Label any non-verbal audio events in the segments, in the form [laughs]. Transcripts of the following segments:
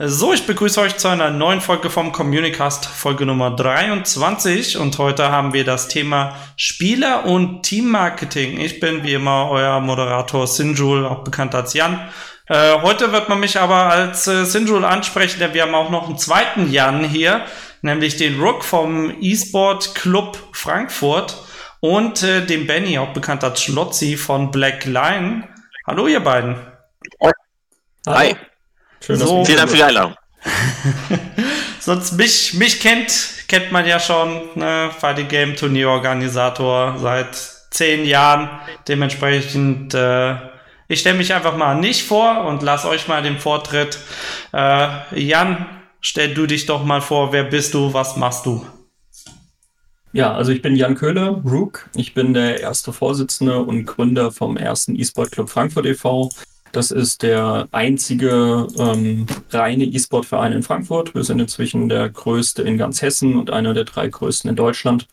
So, ich begrüße euch zu einer neuen Folge vom Communicast, Folge Nummer 23. Und heute haben wir das Thema Spieler- und Teammarketing. Ich bin wie immer euer Moderator Sinjul, auch bekannt als Jan. Äh, heute wird man mich aber als äh, Sinjul ansprechen, denn wir haben auch noch einen zweiten Jan hier, nämlich den Rook vom E-Sport Club Frankfurt und äh, den Benny, auch bekannt als Schlotzi von Black Line. Hallo, ihr beiden. Hi. Schön, so. Vielen Dank für die Einladung. [laughs] Sonst mich, mich kennt, kennt man ja schon, ne? Fighting Game Turnierorganisator seit zehn Jahren. Dementsprechend, äh, ich stelle mich einfach mal nicht vor und lass euch mal den Vortritt. Äh, Jan, stell du dich doch mal vor, wer bist du, was machst du? Ja, also ich bin Jan Köhler, Rook. Ich bin der erste Vorsitzende und Gründer vom ersten E-Sport Club Frankfurt e.V. Das ist der einzige ähm, reine E-Sport-Verein in Frankfurt. Wir sind inzwischen der größte in ganz Hessen und einer der drei größten in Deutschland.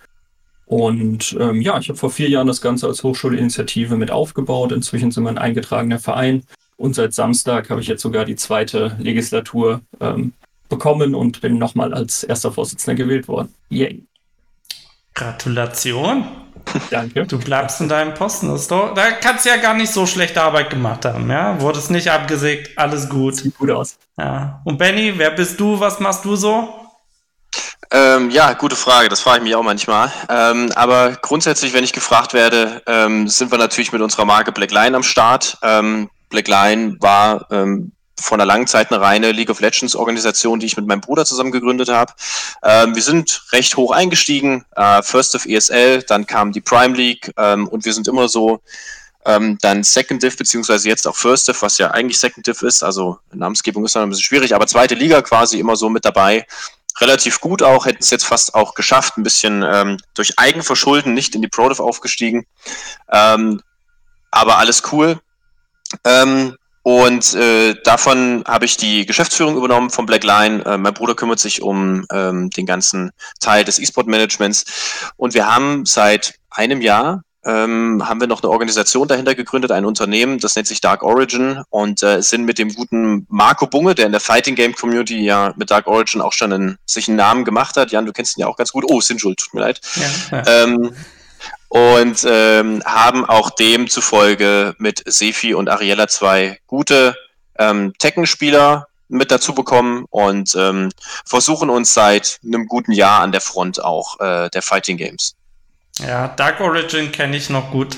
Und ähm, ja, ich habe vor vier Jahren das Ganze als Hochschulinitiative mit aufgebaut. Inzwischen sind wir ein eingetragener Verein. Und seit Samstag habe ich jetzt sogar die zweite Legislatur ähm, bekommen und bin nochmal als erster Vorsitzender gewählt worden. Yay. Gratulation. Danke. Du bleibst in deinem Posten. Das doch, da kannst du ja gar nicht so schlechte Arbeit gemacht haben, ja? Wurdest nicht abgesägt, alles gut. Sieht gut aus. Ja. Und Benny, wer bist du? Was machst du so? Ähm, ja, gute Frage. Das frage ich mich auch manchmal. Ähm, aber grundsätzlich, wenn ich gefragt werde, ähm, sind wir natürlich mit unserer Marke Blackline am Start. Ähm, Blackline war ähm, vor einer langen Zeit eine reine League of Legends Organisation, die ich mit meinem Bruder zusammen gegründet habe. Ähm, wir sind recht hoch eingestiegen, äh, First of ESL, dann kam die Prime League ähm, und wir sind immer so ähm, dann Second Div, beziehungsweise jetzt auch First Div, was ja eigentlich Second Div ist, also Namensgebung ist dann ein bisschen schwierig, aber zweite Liga quasi immer so mit dabei. Relativ gut auch, hätten es jetzt fast auch geschafft, ein bisschen ähm, durch Eigenverschulden nicht in die Pro Div aufgestiegen. Ähm, aber alles cool. Ähm, und äh, davon habe ich die Geschäftsführung übernommen von Blackline. Äh, mein Bruder kümmert sich um ähm, den ganzen Teil des E-Sport-Managements. Und wir haben seit einem Jahr ähm, haben wir noch eine Organisation dahinter gegründet, ein Unternehmen, das nennt sich Dark Origin und äh, sind mit dem guten Marco Bunge, der in der Fighting Game Community ja mit Dark Origin auch schon einen, sich einen Namen gemacht hat. Jan, du kennst ihn ja auch ganz gut. Oh, Sinjul, tut mir leid. Ja, ja. Ähm, und ähm, haben auch demzufolge mit Sefi und Ariella zwei gute ähm, Tekken-Spieler mit dazu bekommen und ähm, versuchen uns seit einem guten Jahr an der Front auch äh, der Fighting Games. Ja, Dark Origin kenne ich noch gut.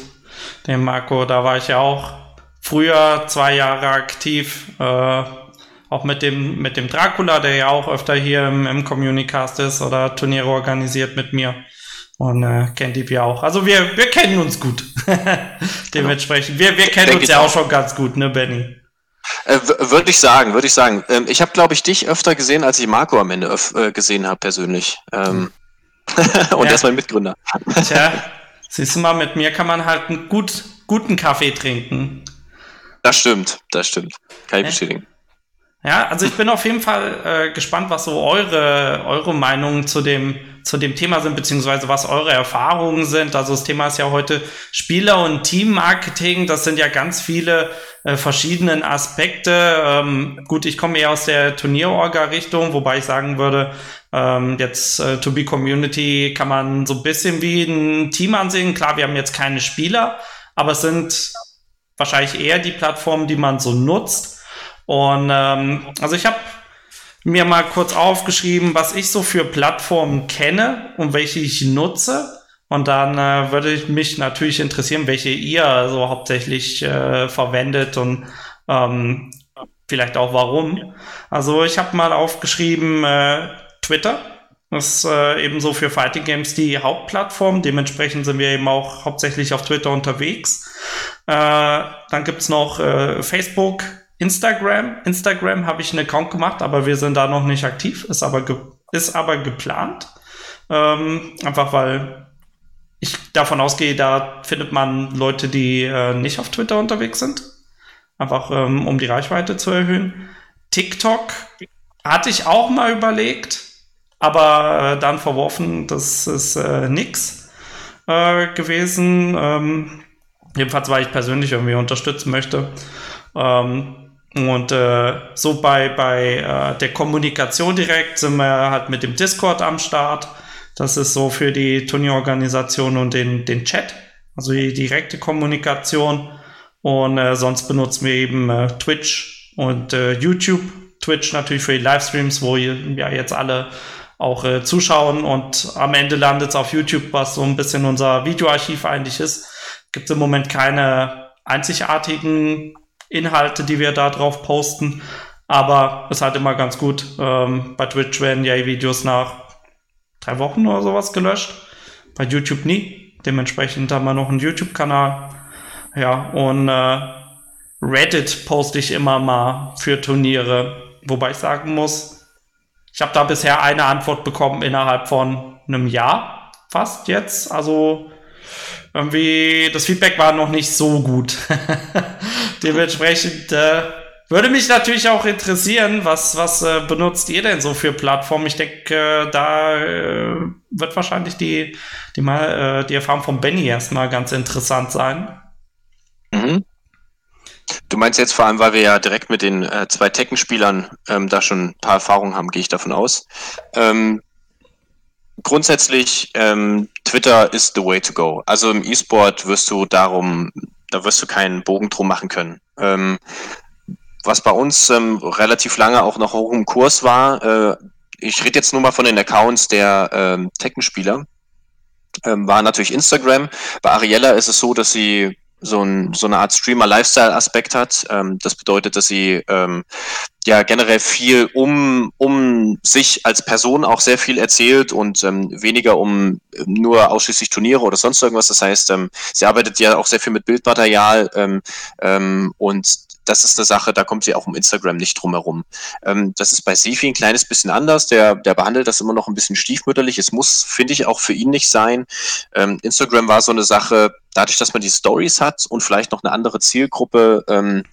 Den Marco, da war ich ja auch früher zwei Jahre aktiv. Äh, auch mit dem, mit dem Dracula, der ja auch öfter hier im, im Communicast ist oder Turniere organisiert mit mir. Und äh, kennt die wir auch. Also wir, wir kennen uns gut. [laughs] Dementsprechend. Wir, wir kennen uns ja auch schon ganz gut, ne, Benny? Äh, würde ich sagen, würde ich sagen. Ähm, ich habe, glaube ich, dich öfter gesehen, als ich Marco am Ende äh, gesehen habe, persönlich. Ähm, [laughs] und ja. er ist mein Mitgründer. [laughs] Tja, siehst du mal, mit mir kann man halt einen gut, guten Kaffee trinken. Das stimmt, das stimmt. Kann ich bestätigen. Ja, also ich bin auf jeden Fall äh, gespannt, was so eure, eure Meinungen zu dem, zu dem Thema sind, beziehungsweise was eure Erfahrungen sind. Also das Thema ist ja heute Spieler- und Teammarketing. Das sind ja ganz viele äh, verschiedene Aspekte. Ähm, gut, ich komme eher aus der Turnierorga-Richtung, wobei ich sagen würde, ähm, jetzt äh, To Be Community kann man so ein bisschen wie ein Team ansehen. Klar, wir haben jetzt keine Spieler, aber es sind wahrscheinlich eher die Plattformen, die man so nutzt und ähm, also ich habe mir mal kurz aufgeschrieben, was ich so für Plattformen kenne und welche ich nutze. Und dann äh, würde ich mich natürlich interessieren, welche ihr so hauptsächlich äh, verwendet und ähm, vielleicht auch warum. Also ich habe mal aufgeschrieben äh, Twitter. Das ist äh, ebenso für Fighting Games die Hauptplattform. Dementsprechend sind wir eben auch hauptsächlich auf Twitter unterwegs. Äh, dann gibt's noch äh, Facebook, Instagram. Instagram habe ich einen Account gemacht, aber wir sind da noch nicht aktiv. Ist aber, ist aber geplant. Ähm, einfach weil ich davon ausgehe, da findet man Leute, die äh, nicht auf Twitter unterwegs sind. Einfach ähm, um die Reichweite zu erhöhen. TikTok hatte ich auch mal überlegt, aber äh, dann verworfen. Das ist äh, nix äh, gewesen. Ähm, jedenfalls, weil ich persönlich irgendwie unterstützen möchte. Ähm, Und äh, so bei, bei äh, der Kommunikation direkt sind wir halt mit dem Discord am Start. Das ist so für die Turnierorganisation und den, den Chat, also die direkte Kommunikation. Und äh, sonst benutzen wir eben äh, Twitch und äh, YouTube. Twitch natürlich für die Livestreams, wo ja jetzt alle auch äh, zuschauen und am Ende landet es auf YouTube, was so ein bisschen unser Videoarchiv eigentlich ist. Gibt im Moment keine einzigartigen Inhalte, die wir da drauf posten, aber ist halt immer ganz gut. Ähm, bei Twitch werden ja Videos nach drei Wochen oder sowas gelöscht, bei YouTube nie. Dementsprechend haben wir noch einen YouTube-Kanal. Ja, und äh, Reddit poste ich immer mal für Turniere, wobei ich sagen muss, ich habe da bisher eine Antwort bekommen innerhalb von einem Jahr, fast jetzt. Also irgendwie, das Feedback war noch nicht so gut. [laughs] Dementsprechend äh, würde mich natürlich auch interessieren, was, was äh, benutzt ihr denn so für Plattformen? Ich denke, äh, da äh, wird wahrscheinlich die, die, mal, äh, die Erfahrung von Benny erstmal ganz interessant sein. Mhm. Du meinst jetzt vor allem, weil wir ja direkt mit den äh, zwei Tekken-Spielern ähm, da schon ein paar Erfahrungen haben, gehe ich davon aus. Ähm, grundsätzlich, ähm, Twitter ist the way to go. Also im E-Sport wirst du darum, da wirst du keinen Bogen drum machen können. Ähm, was bei uns ähm, relativ lange auch noch hoch im Kurs war, äh, ich rede jetzt nur mal von den Accounts der ähm, Tekken-Spieler, ähm, war natürlich Instagram. Bei Ariella ist es so, dass sie so, ein, so eine Art Streamer-Lifestyle-Aspekt hat. Ähm, das bedeutet, dass sie ähm, ja generell viel um, um sich als Person auch sehr viel erzählt und ähm, weniger um nur ausschließlich Turniere oder sonst irgendwas. Das heißt, ähm, sie arbeitet ja auch sehr viel mit Bildmaterial ähm, ähm, und das ist eine Sache, da kommt sie auch um Instagram nicht drum herum. Ähm, das ist bei Sefi ein kleines bisschen anders. Der, der behandelt das immer noch ein bisschen stiefmütterlich. Es muss, finde ich, auch für ihn nicht sein. Ähm, Instagram war so eine Sache, dadurch, dass man die Stories hat und vielleicht noch eine andere Zielgruppe, ähm,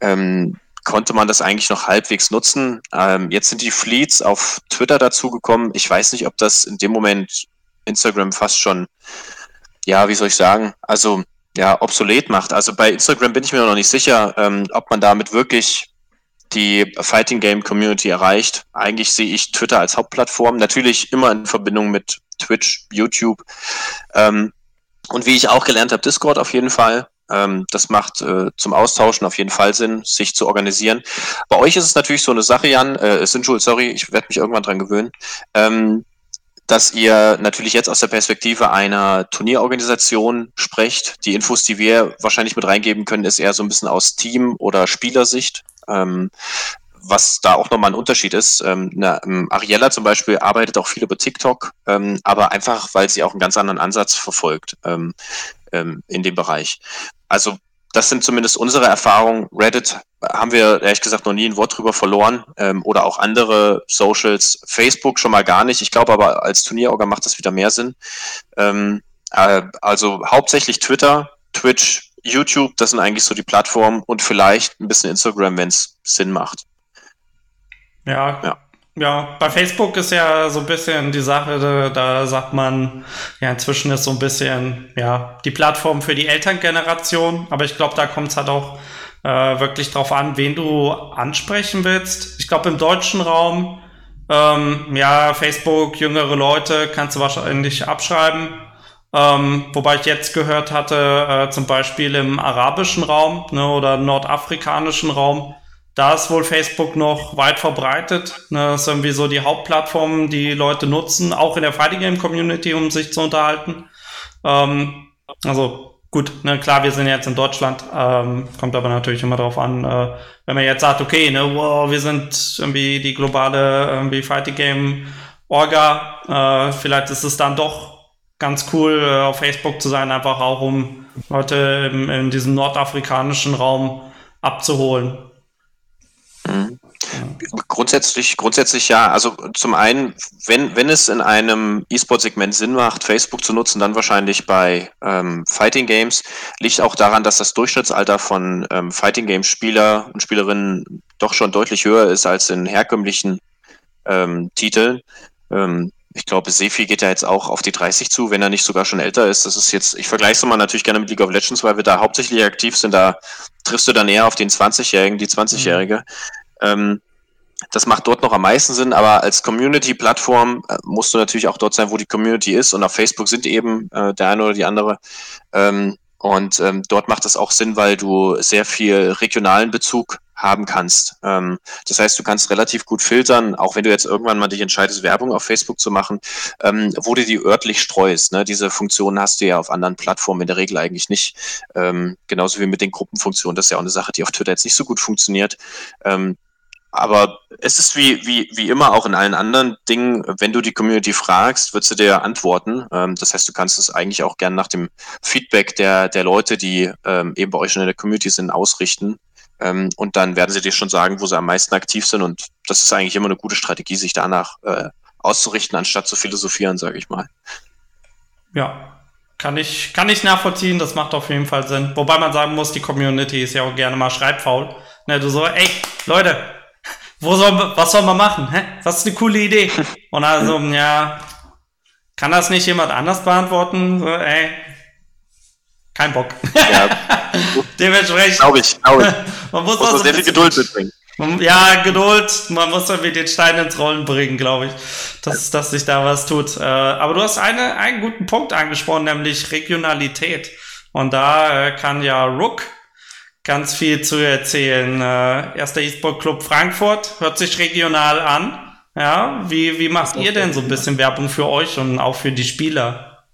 ähm, konnte man das eigentlich noch halbwegs nutzen. Ähm, jetzt sind die Fleets auf Twitter dazugekommen. Ich weiß nicht, ob das in dem Moment Instagram fast schon, ja, wie soll ich sagen, also ja, obsolet macht. Also bei Instagram bin ich mir noch nicht sicher, ähm, ob man damit wirklich die Fighting Game Community erreicht. Eigentlich sehe ich Twitter als Hauptplattform, natürlich immer in Verbindung mit Twitch, YouTube ähm, und wie ich auch gelernt habe, Discord auf jeden Fall. Ähm, das macht äh, zum Austauschen auf jeden Fall Sinn, sich zu organisieren. Bei euch ist es natürlich so eine Sache, Jan, äh, Sinjul, sorry, ich werde mich irgendwann dran gewöhnen. Ähm, dass ihr natürlich jetzt aus der Perspektive einer Turnierorganisation sprecht. Die Infos, die wir wahrscheinlich mit reingeben können, ist eher so ein bisschen aus Team- oder Spielersicht. Ähm, was da auch nochmal ein Unterschied ist. Ähm, eine, ähm, Ariella zum Beispiel arbeitet auch viel über TikTok, ähm, aber einfach, weil sie auch einen ganz anderen Ansatz verfolgt ähm, ähm, in dem Bereich. Also das sind zumindest unsere Erfahrungen. Reddit haben wir ehrlich gesagt noch nie ein Wort drüber verloren ähm, oder auch andere Socials. Facebook schon mal gar nicht. Ich glaube aber als Turnierorgan macht das wieder mehr Sinn. Ähm, äh, also hauptsächlich Twitter, Twitch, YouTube, das sind eigentlich so die Plattformen und vielleicht ein bisschen Instagram, wenn es Sinn macht. Ja, ja. Ja, bei Facebook ist ja so ein bisschen die Sache, da, da, sagt man, ja, inzwischen ist so ein bisschen, ja, die Plattform für die Elterngeneration, aber ich glaube, da kommt es halt auch äh, wirklich drauf an, wen du ansprechen willst. Ich glaube, im deutschen Raum, ähm, ja, Facebook, jüngere Leute, kannst du wahrscheinlich abschreiben. Ähm, wobei ich jetzt gehört hatte, äh, zum Beispiel im arabischen Raum ne, oder nordafrikanischen Raum, da ist wohl Facebook noch weit verbreitet. Ne, das ist irgendwie so die Hauptplattform, die Leute nutzen, auch in der Fighting Game Community, um sich zu unterhalten. Ähm, also gut, ne, klar, wir sind jetzt in Deutschland, ähm, kommt aber natürlich immer darauf an, äh, wenn man jetzt sagt, okay, ne, wow, wir sind irgendwie die globale irgendwie Fighting Game Orga, äh, vielleicht ist es dann doch ganz cool, äh, auf Facebook zu sein, einfach auch um Leute in, in diesem nordafrikanischen Raum abzuholen. Mhm. Grundsätzlich, grundsätzlich ja. Also zum einen, wenn, wenn es in einem E-Sport-Segment Sinn macht, Facebook zu nutzen, dann wahrscheinlich bei ähm, Fighting Games. Liegt auch daran, dass das Durchschnittsalter von ähm, Fighting Games Spieler und Spielerinnen doch schon deutlich höher ist als in herkömmlichen ähm, Titeln. Ähm, ich glaube, Sefi geht ja jetzt auch auf die 30 zu, wenn er nicht sogar schon älter ist. Das ist jetzt, ich vergleiche es mal natürlich gerne mit League of Legends, weil wir da hauptsächlich aktiv sind. Da triffst du dann eher auf den 20-Jährigen, die 20-Jährige. Mhm. Ähm, das macht dort noch am meisten Sinn, aber als Community-Plattform äh, musst du natürlich auch dort sein, wo die Community ist. Und auf Facebook sind eben äh, der eine oder die andere. Ähm, und ähm, dort macht es auch Sinn, weil du sehr viel regionalen Bezug haben kannst. Ähm, das heißt, du kannst relativ gut filtern, auch wenn du jetzt irgendwann mal dich entscheidest, Werbung auf Facebook zu machen, ähm, wo du die örtlich streust. Ne? Diese Funktionen hast du ja auf anderen Plattformen in der Regel eigentlich nicht. Ähm, genauso wie mit den Gruppenfunktionen. Das ist ja auch eine Sache, die auf Twitter jetzt nicht so gut funktioniert. Ähm, aber es ist wie, wie, wie immer auch in allen anderen Dingen, wenn du die Community fragst, wird sie dir antworten. Ähm, das heißt, du kannst es eigentlich auch gerne nach dem Feedback der, der Leute, die ähm, eben bei euch schon in der Community sind, ausrichten. Ähm, und dann werden sie dir schon sagen, wo sie am meisten aktiv sind. Und das ist eigentlich immer eine gute Strategie, sich danach äh, auszurichten, anstatt zu philosophieren, sage ich mal. Ja, kann ich, kann ich nachvollziehen. Das macht auf jeden Fall Sinn. Wobei man sagen muss, die Community ist ja auch gerne mal schreibfaul. Ne, du so, ey, Leute, wo soll, was soll man machen? Hä? Was ist eine coole Idee? Und also, ja, kann das nicht jemand anders beantworten? So, ey, kein Bock. Ja. [laughs] Dementsprechend. Glaube ich, glaube ich. [laughs] Man muss, muss auch sehr viel Geduld mitbringen. Ja, Geduld. Man muss irgendwie den Stein ins Rollen bringen, glaube ich, dass, dass sich da was tut. Äh, aber du hast eine, einen guten Punkt angesprochen, nämlich Regionalität. Und da äh, kann ja Rook ganz viel zu erzählen. Äh, erster E-Sport Club Frankfurt hört sich regional an. Ja, wie, wie macht ihr denn so ein bisschen Werbung für euch und auch für die Spieler?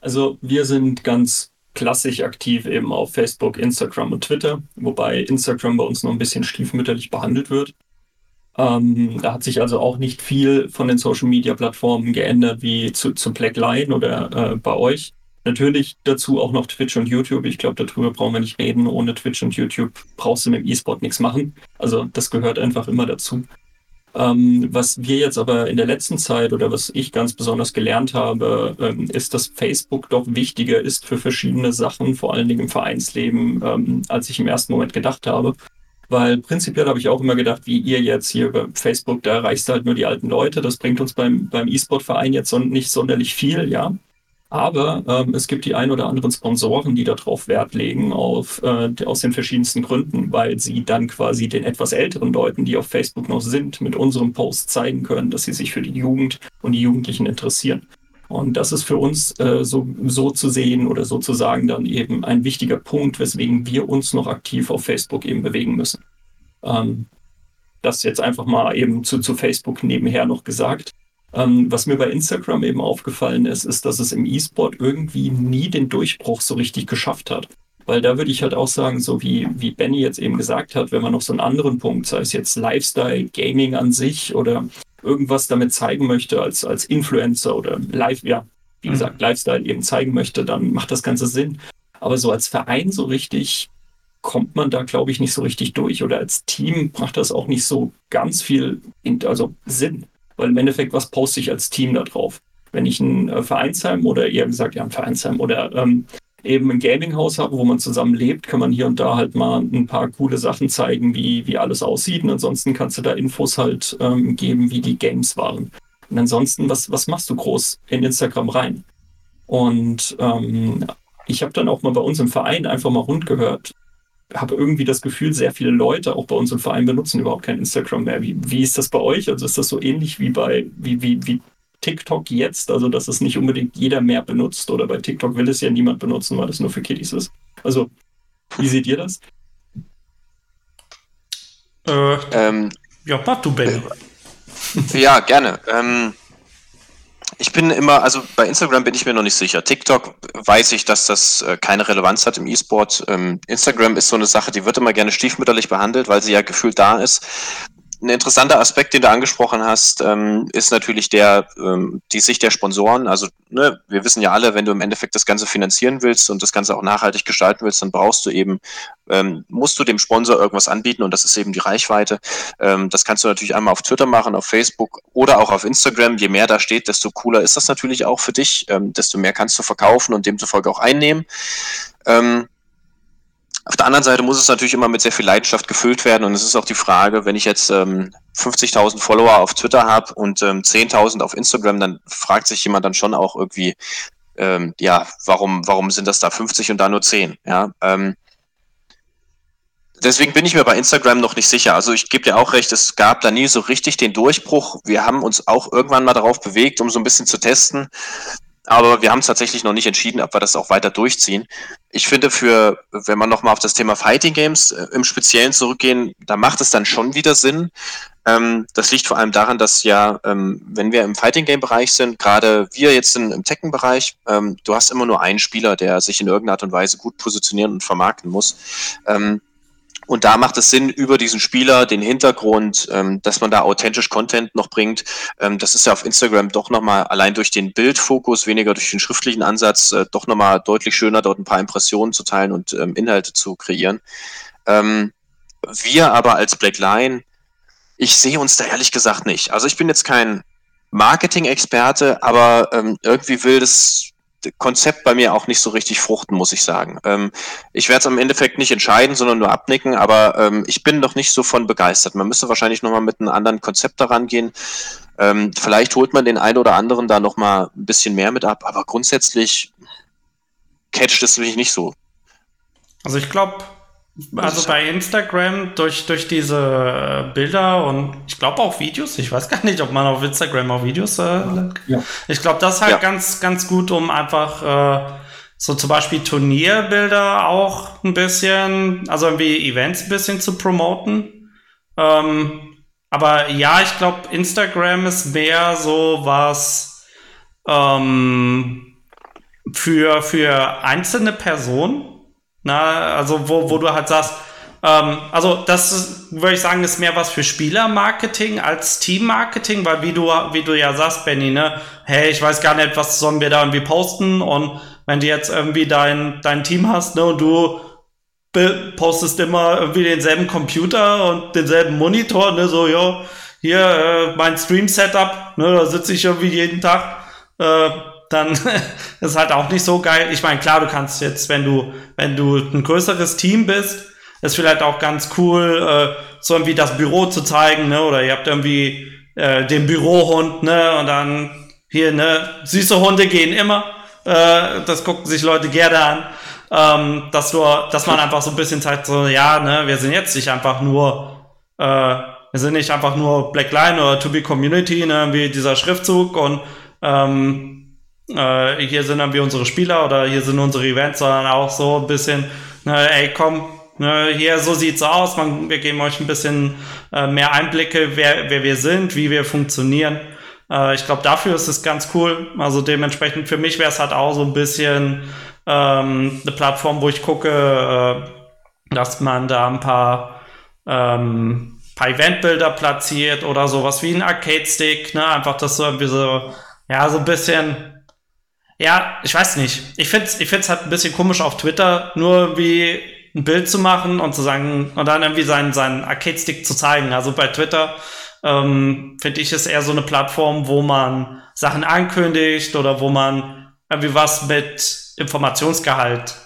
Also wir sind ganz klassisch aktiv eben auf Facebook, Instagram und Twitter, wobei Instagram bei uns noch ein bisschen stiefmütterlich behandelt wird. Ähm, da hat sich also auch nicht viel von den Social Media Plattformen geändert wie zu, zu Blackline oder äh, bei euch. Natürlich dazu auch noch Twitch und YouTube. Ich glaube, darüber brauchen wir nicht reden. Ohne Twitch und YouTube brauchst du mit dem E-Sport nichts machen. Also das gehört einfach immer dazu. Ähm, was wir jetzt aber in der letzten Zeit oder was ich ganz besonders gelernt habe, ähm, ist, dass Facebook doch wichtiger ist für verschiedene Sachen, vor allen Dingen im Vereinsleben, ähm, als ich im ersten Moment gedacht habe. Weil prinzipiell habe ich auch immer gedacht, wie ihr jetzt hier über Facebook, da erreichst du halt nur die alten Leute. Das bringt uns beim, beim E-Sport-Verein jetzt nicht sonderlich viel, ja. Aber ähm, es gibt die ein oder anderen Sponsoren, die darauf Wert legen, auf, äh, aus den verschiedensten Gründen, weil sie dann quasi den etwas älteren Leuten, die auf Facebook noch sind, mit unserem Post zeigen können, dass sie sich für die Jugend und die Jugendlichen interessieren. Und das ist für uns äh, so, so zu sehen oder sozusagen dann eben ein wichtiger Punkt, weswegen wir uns noch aktiv auf Facebook eben bewegen müssen. Ähm, das jetzt einfach mal eben zu, zu Facebook nebenher noch gesagt. Ähm, was mir bei Instagram eben aufgefallen ist, ist, dass es im E-Sport irgendwie nie den Durchbruch so richtig geschafft hat. Weil da würde ich halt auch sagen, so wie, wie Benny jetzt eben gesagt hat, wenn man noch so einen anderen Punkt, sei es jetzt Lifestyle, Gaming an sich oder irgendwas damit zeigen möchte als, als Influencer oder live, ja, wie mhm. gesagt, Lifestyle eben zeigen möchte, dann macht das Ganze Sinn. Aber so als Verein so richtig kommt man da, glaube ich, nicht so richtig durch. Oder als Team macht das auch nicht so ganz viel, also Sinn. Weil im Endeffekt, was poste ich als Team da drauf? Wenn ich ein äh, Vereinsheim oder eher gesagt, ja, ein Vereinsheim oder ähm, eben ein Gaminghaus habe, wo man zusammen lebt, kann man hier und da halt mal ein paar coole Sachen zeigen, wie, wie alles aussieht. Und ansonsten kannst du da Infos halt ähm, geben, wie die Games waren. Und ansonsten, was, was machst du groß in Instagram rein? Und ähm, ich habe dann auch mal bei uns im Verein einfach mal rund gehört, habe irgendwie das Gefühl, sehr viele Leute auch bei uns im Verein benutzen überhaupt kein Instagram mehr. Wie, wie ist das bei euch? Also ist das so ähnlich wie bei wie, wie, wie TikTok jetzt? Also, dass es nicht unbedingt jeder mehr benutzt oder bei TikTok will es ja niemand benutzen, weil es nur für Kiddies ist. Also, wie seht ihr das? Äh, ähm, ja, mach du, Benny. Ja, gerne. Ähm, ich bin immer, also bei Instagram bin ich mir noch nicht sicher. TikTok weiß ich, dass das äh, keine Relevanz hat im E-Sport. Ähm, Instagram ist so eine Sache, die wird immer gerne stiefmütterlich behandelt, weil sie ja gefühlt da ist ein interessanter Aspekt, den du angesprochen hast, ähm, ist natürlich der, ähm, die Sicht der Sponsoren. Also ne, wir wissen ja alle, wenn du im Endeffekt das Ganze finanzieren willst und das Ganze auch nachhaltig gestalten willst, dann brauchst du eben, ähm, musst du dem Sponsor irgendwas anbieten und das ist eben die Reichweite. Ähm, das kannst du natürlich einmal auf Twitter machen, auf Facebook oder auch auf Instagram. Je mehr da steht, desto cooler ist das natürlich auch für dich, ähm, desto mehr kannst du verkaufen und demzufolge auch einnehmen. Ähm, Auf der anderen Seite muss es natürlich immer mit sehr viel Leidenschaft gefüllt werden und es ist auch die Frage, wenn ich jetzt ähm, 50.000 Follower auf Twitter habe und ähm, 10.000 auf Instagram, dann fragt sich jemand dann schon auch irgendwie, ähm, ja, warum, warum sind das da 50 und da nur 10? Ja, ähm, deswegen bin ich mir bei Instagram noch nicht sicher. Also ich gebe dir auch recht, es gab da nie so richtig den Durchbruch. Wir haben uns auch irgendwann mal darauf bewegt, um so ein bisschen zu testen. Aber wir haben es tatsächlich noch nicht entschieden, ob wir das auch weiter durchziehen. Ich finde, für, wenn man nochmal auf das Thema Fighting Games äh, im Speziellen zurückgehen, da macht es dann schon wieder Sinn. Ähm, das liegt vor allem daran, dass ja, ähm, wenn wir im Fighting Game Bereich sind, gerade wir jetzt sind im Tekken Bereich, ähm, du hast immer nur einen Spieler, der sich in irgendeiner Art und Weise gut positionieren und vermarkten muss. Ähm, und da macht es Sinn, über diesen Spieler, den Hintergrund, ähm, dass man da authentisch Content noch bringt. Ähm, das ist ja auf Instagram doch nochmal allein durch den Bildfokus, weniger durch den schriftlichen Ansatz, äh, doch nochmal deutlich schöner, dort ein paar Impressionen zu teilen und ähm, Inhalte zu kreieren. Ähm, wir aber als Blackline, ich sehe uns da ehrlich gesagt nicht. Also ich bin jetzt kein Marketing-Experte, aber ähm, irgendwie will das Konzept bei mir auch nicht so richtig fruchten, muss ich sagen. Ähm, ich werde es am Endeffekt nicht entscheiden, sondern nur abnicken, aber ähm, ich bin noch nicht so von begeistert. Man müsste wahrscheinlich nochmal mit einem anderen Konzept daran gehen. Ähm, vielleicht holt man den einen oder anderen da nochmal ein bisschen mehr mit ab, aber grundsätzlich catcht es mich nicht so. Also ich glaube, also bei Instagram durch, durch diese äh, Bilder und ich glaube auch Videos. Ich weiß gar nicht, ob man auf Instagram auch Videos. Äh, ja. Ich glaube, das ist halt ja. ganz, ganz gut, um einfach äh, so zum Beispiel Turnierbilder auch ein bisschen, also irgendwie Events ein bisschen zu promoten. Ähm, aber ja, ich glaube, Instagram ist mehr so was ähm, für, für einzelne Personen na, also wo, wo du halt sagst, ähm, also das würde ich sagen, ist mehr was für Spielermarketing als Teammarketing, weil wie du, wie du ja sagst, Benny, ne, hey, ich weiß gar nicht, was sollen wir da irgendwie posten und wenn du jetzt irgendwie dein, dein Team hast, ne, und du postest immer irgendwie denselben Computer und denselben Monitor, ne, so, ja, hier, äh, mein Stream-Setup, ne, da sitze ich irgendwie jeden Tag, äh, dann [laughs] ist halt auch nicht so geil. Ich meine, klar, du kannst jetzt, wenn du, wenn du ein größeres Team bist, ist vielleicht auch ganz cool, äh, so irgendwie das Büro zu zeigen, ne? Oder ihr habt irgendwie äh, den Bürohund, ne? Und dann hier, ne, süße Hunde gehen immer. Äh, das gucken sich Leute gerne an. Ähm, dass du, dass man einfach so ein bisschen zeigt, so, ja, ne, wir sind jetzt nicht einfach nur, äh, wir sind nicht einfach nur Black Line oder To Be Community, ne, wie dieser Schriftzug und ähm, äh, hier sind dann wie unsere Spieler oder hier sind unsere Events, sondern auch so ein bisschen, ne, ey, komm, ne, hier, so sieht's aus, man, wir geben euch ein bisschen äh, mehr Einblicke, wer, wer wir sind, wie wir funktionieren. Äh, ich glaube, dafür ist es ganz cool. Also dementsprechend für mich wäre es halt auch so ein bisschen ähm, eine Plattform, wo ich gucke, äh, dass man da ein paar ähm, paar Eventbilder platziert oder sowas wie ein Arcade-Stick, ne? Einfach das so irgendwie so, ja, so ein bisschen ja, ich weiß nicht. Ich find's, ich find's halt ein bisschen komisch auf Twitter, nur wie ein Bild zu machen und zu sagen, und dann irgendwie seinen, seinen Arcade-Stick zu zeigen. Also bei Twitter ähm, finde ich es eher so eine Plattform, wo man Sachen ankündigt oder wo man irgendwie was mit Informationsgehalt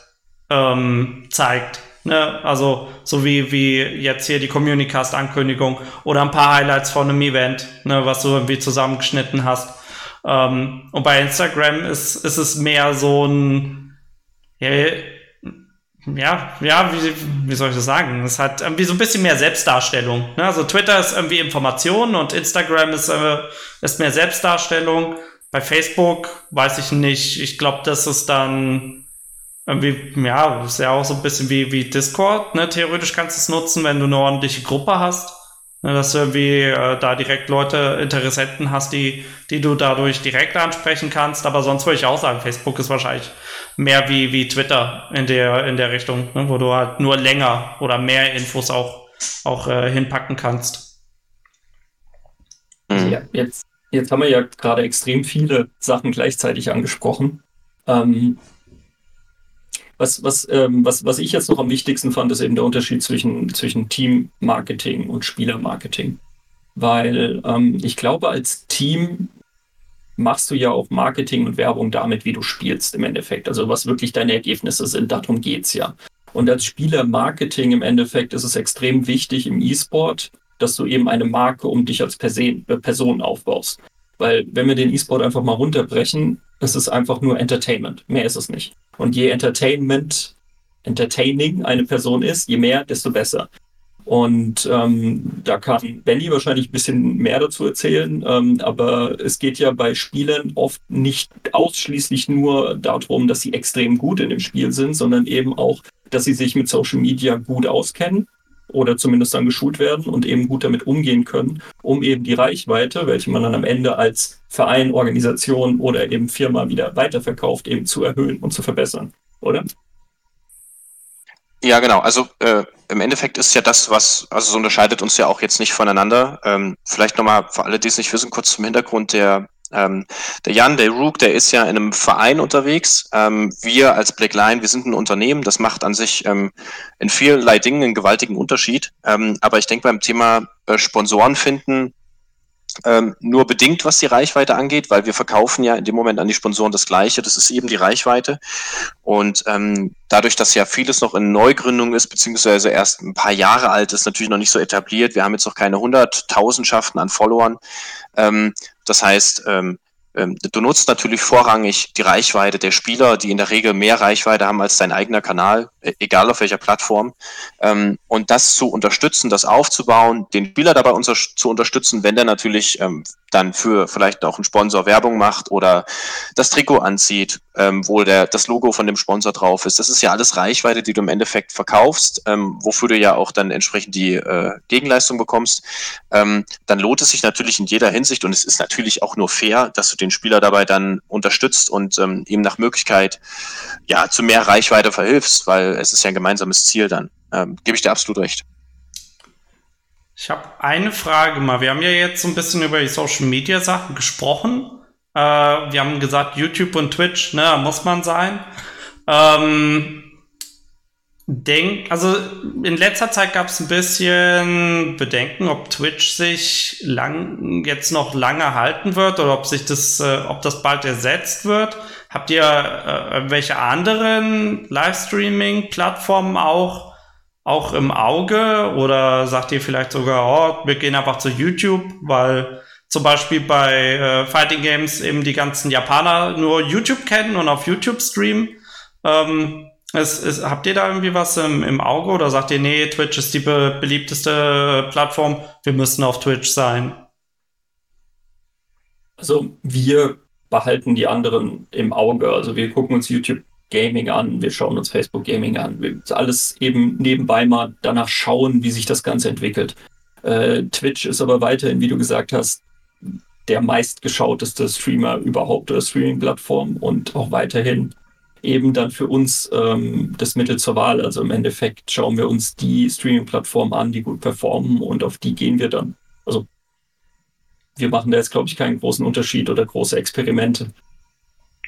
ähm, zeigt. Ne? Also so wie, wie jetzt hier die Communicast-Ankündigung oder ein paar Highlights von einem Event, ne, was du irgendwie zusammengeschnitten hast. Ähm, und bei Instagram ist, ist es mehr so ein, ja, ja, wie, wie soll ich das sagen? Es hat irgendwie so ein bisschen mehr Selbstdarstellung. Ne? Also Twitter ist irgendwie Information und Instagram ist, äh, ist mehr Selbstdarstellung. Bei Facebook weiß ich nicht. Ich glaube, das ist dann irgendwie, ja, ist ja auch so ein bisschen wie, wie Discord. Ne? Theoretisch kannst du es nutzen, wenn du eine ordentliche Gruppe hast. Ne, dass du irgendwie äh, da direkt Leute, Interessenten hast, die, die du dadurch direkt ansprechen kannst. Aber sonst würde ich auch sagen, Facebook ist wahrscheinlich mehr wie, wie Twitter in der, in der Richtung, ne, wo du halt nur länger oder mehr Infos auch, auch äh, hinpacken kannst. Mhm. Ja, jetzt, jetzt haben wir ja gerade extrem viele Sachen gleichzeitig angesprochen. Ähm, was, was, ähm, was, was ich jetzt noch am wichtigsten fand, ist eben der Unterschied zwischen, zwischen Team-Marketing und Spieler-Marketing. Weil ähm, ich glaube, als Team machst du ja auch Marketing und Werbung damit, wie du spielst im Endeffekt. Also was wirklich deine Ergebnisse sind, darum geht es ja. Und als Spielermarketing im Endeffekt ist es extrem wichtig im E-Sport, dass du eben eine Marke um dich als Person, Person aufbaust. Weil wenn wir den E-Sport einfach mal runterbrechen, es ist einfach nur Entertainment. Mehr ist es nicht. Und je Entertainment, entertaining eine Person ist, je mehr, desto besser. Und ähm, da kann Benny wahrscheinlich ein bisschen mehr dazu erzählen. Ähm, aber es geht ja bei Spielen oft nicht ausschließlich nur darum, dass sie extrem gut in dem Spiel sind, sondern eben auch, dass sie sich mit Social Media gut auskennen oder zumindest dann geschult werden und eben gut damit umgehen können, um eben die Reichweite, welche man dann am Ende als Verein, Organisation oder eben Firma wieder weiterverkauft, eben zu erhöhen und zu verbessern, oder? Ja, genau. Also äh, im Endeffekt ist ja das, was, also so unterscheidet uns ja auch jetzt nicht voneinander. Ähm, vielleicht nochmal für alle, die es nicht wissen, kurz zum Hintergrund. Der, ähm, der Jan, der Rook, der ist ja in einem Verein unterwegs. Ähm, wir als Black Line, wir sind ein Unternehmen. Das macht an sich ähm, in vielerlei Dingen einen gewaltigen Unterschied. Ähm, aber ich denke beim Thema äh, Sponsoren finden, ähm, nur bedingt, was die Reichweite angeht, weil wir verkaufen ja in dem Moment an die Sponsoren das Gleiche. Das ist eben die Reichweite. Und ähm, dadurch, dass ja vieles noch in Neugründung ist, beziehungsweise erst ein paar Jahre alt ist, natürlich noch nicht so etabliert. Wir haben jetzt noch keine Hunderttausendschaften an Followern. Ähm, das heißt, ähm, du nutzt natürlich vorrangig die Reichweite der Spieler, die in der Regel mehr Reichweite haben als dein eigener Kanal, e-, egal auf welcher Plattform. Ähm, und das zu unterstützen, das aufzubauen, den Spieler dabei zu unterstützen, wenn der natürlich ähm, dann für vielleicht auch einen Sponsor Werbung macht oder das Trikot anzieht, wo der, das Logo von dem Sponsor drauf ist. Das ist ja alles Reichweite, die du im Endeffekt verkaufst, wofür du ja auch dann entsprechend die äh, Gegenleistung bekommst. dann lohnt es sich natürlich in jeder Hinsicht und es ist natürlich auch nur fair, dass du den Spieler dabei dann unterstützt und ähm, ihm nach Möglichkeit ja zu mehr Reichweite verhilfst, weil es ist ja ein gemeinsames Ziel dann. Ähm, Gebe ich dir absolut recht. Ich habe eine Frage mal. Wir haben ja jetzt so ein bisschen über die Social Media Sachen gesprochen. Äh, wir haben gesagt, YouTube und Twitch, ne, muss man sein. Ähm, denk, also in letzter Zeit gab es ein bisschen Bedenken, ob Twitch sich lang jetzt noch lange halten wird oder ob sich das, äh, ob das bald ersetzt wird. Habt ihr äh, welche anderen Livestreaming-Plattformen auch auch im Auge oder sagt ihr vielleicht sogar, oh, wir gehen einfach zu YouTube, weil zum Beispiel bei äh, Fighting Games eben die ganzen Japaner nur YouTube kennen und auf YouTube streamen. Ähm, ist, ist, habt ihr da irgendwie was im, im Auge oder sagt ihr, nee, Twitch ist die be beliebteste Plattform, wir müssen auf Twitch sein? Also wir behalten die anderen im Auge. Also wir gucken uns YouTube Gaming an, wir schauen uns Facebook Gaming an. Wir alles eben nebenbei mal danach schauen, wie sich das Ganze entwickelt. Äh, Twitch ist aber weiterhin, wie du gesagt hast, der meistgeschauteste Streamer überhaupt oder Streaming-Plattform und auch weiterhin eben dann für uns ähm, das Mittel zur Wahl. Also im Endeffekt schauen wir uns die Streaming-Plattformen an, die gut performen und auf die gehen wir dann. Also wir machen da jetzt, glaube ich, keinen großen Unterschied oder große Experimente.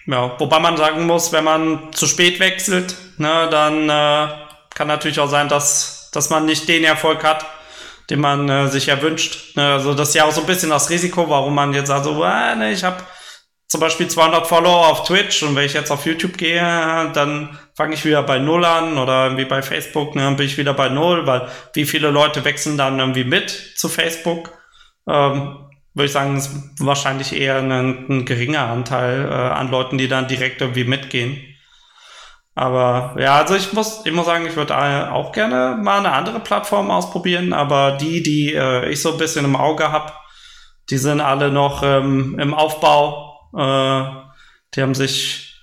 Ja, wobei man sagen muss, wenn man zu spät wechselt, ne, dann äh, kann natürlich auch sein, dass, dass man nicht den Erfolg hat, den man äh, sich erwünscht. Ne, also das ist ja auch so ein bisschen das Risiko, warum man jetzt sagt, so, äh, ne, ich habe zum Beispiel 200 Follower auf Twitch und wenn ich jetzt auf YouTube gehe, dann fange ich wieder bei Null an oder irgendwie bei Facebook, ne, bin ich wieder bei Null, weil wie viele Leute wechseln dann irgendwie mit zu Facebook? Ähm, würde ich sagen, ist wahrscheinlich eher ein, ein geringer Anteil äh, an Leuten, die dann direkt irgendwie mitgehen. Aber ja, also ich muss, ich muss sagen, ich würde auch gerne mal eine andere Plattform ausprobieren, aber die, die äh, ich so ein bisschen im Auge habe, die sind alle noch ähm, im Aufbau äh, die haben sich,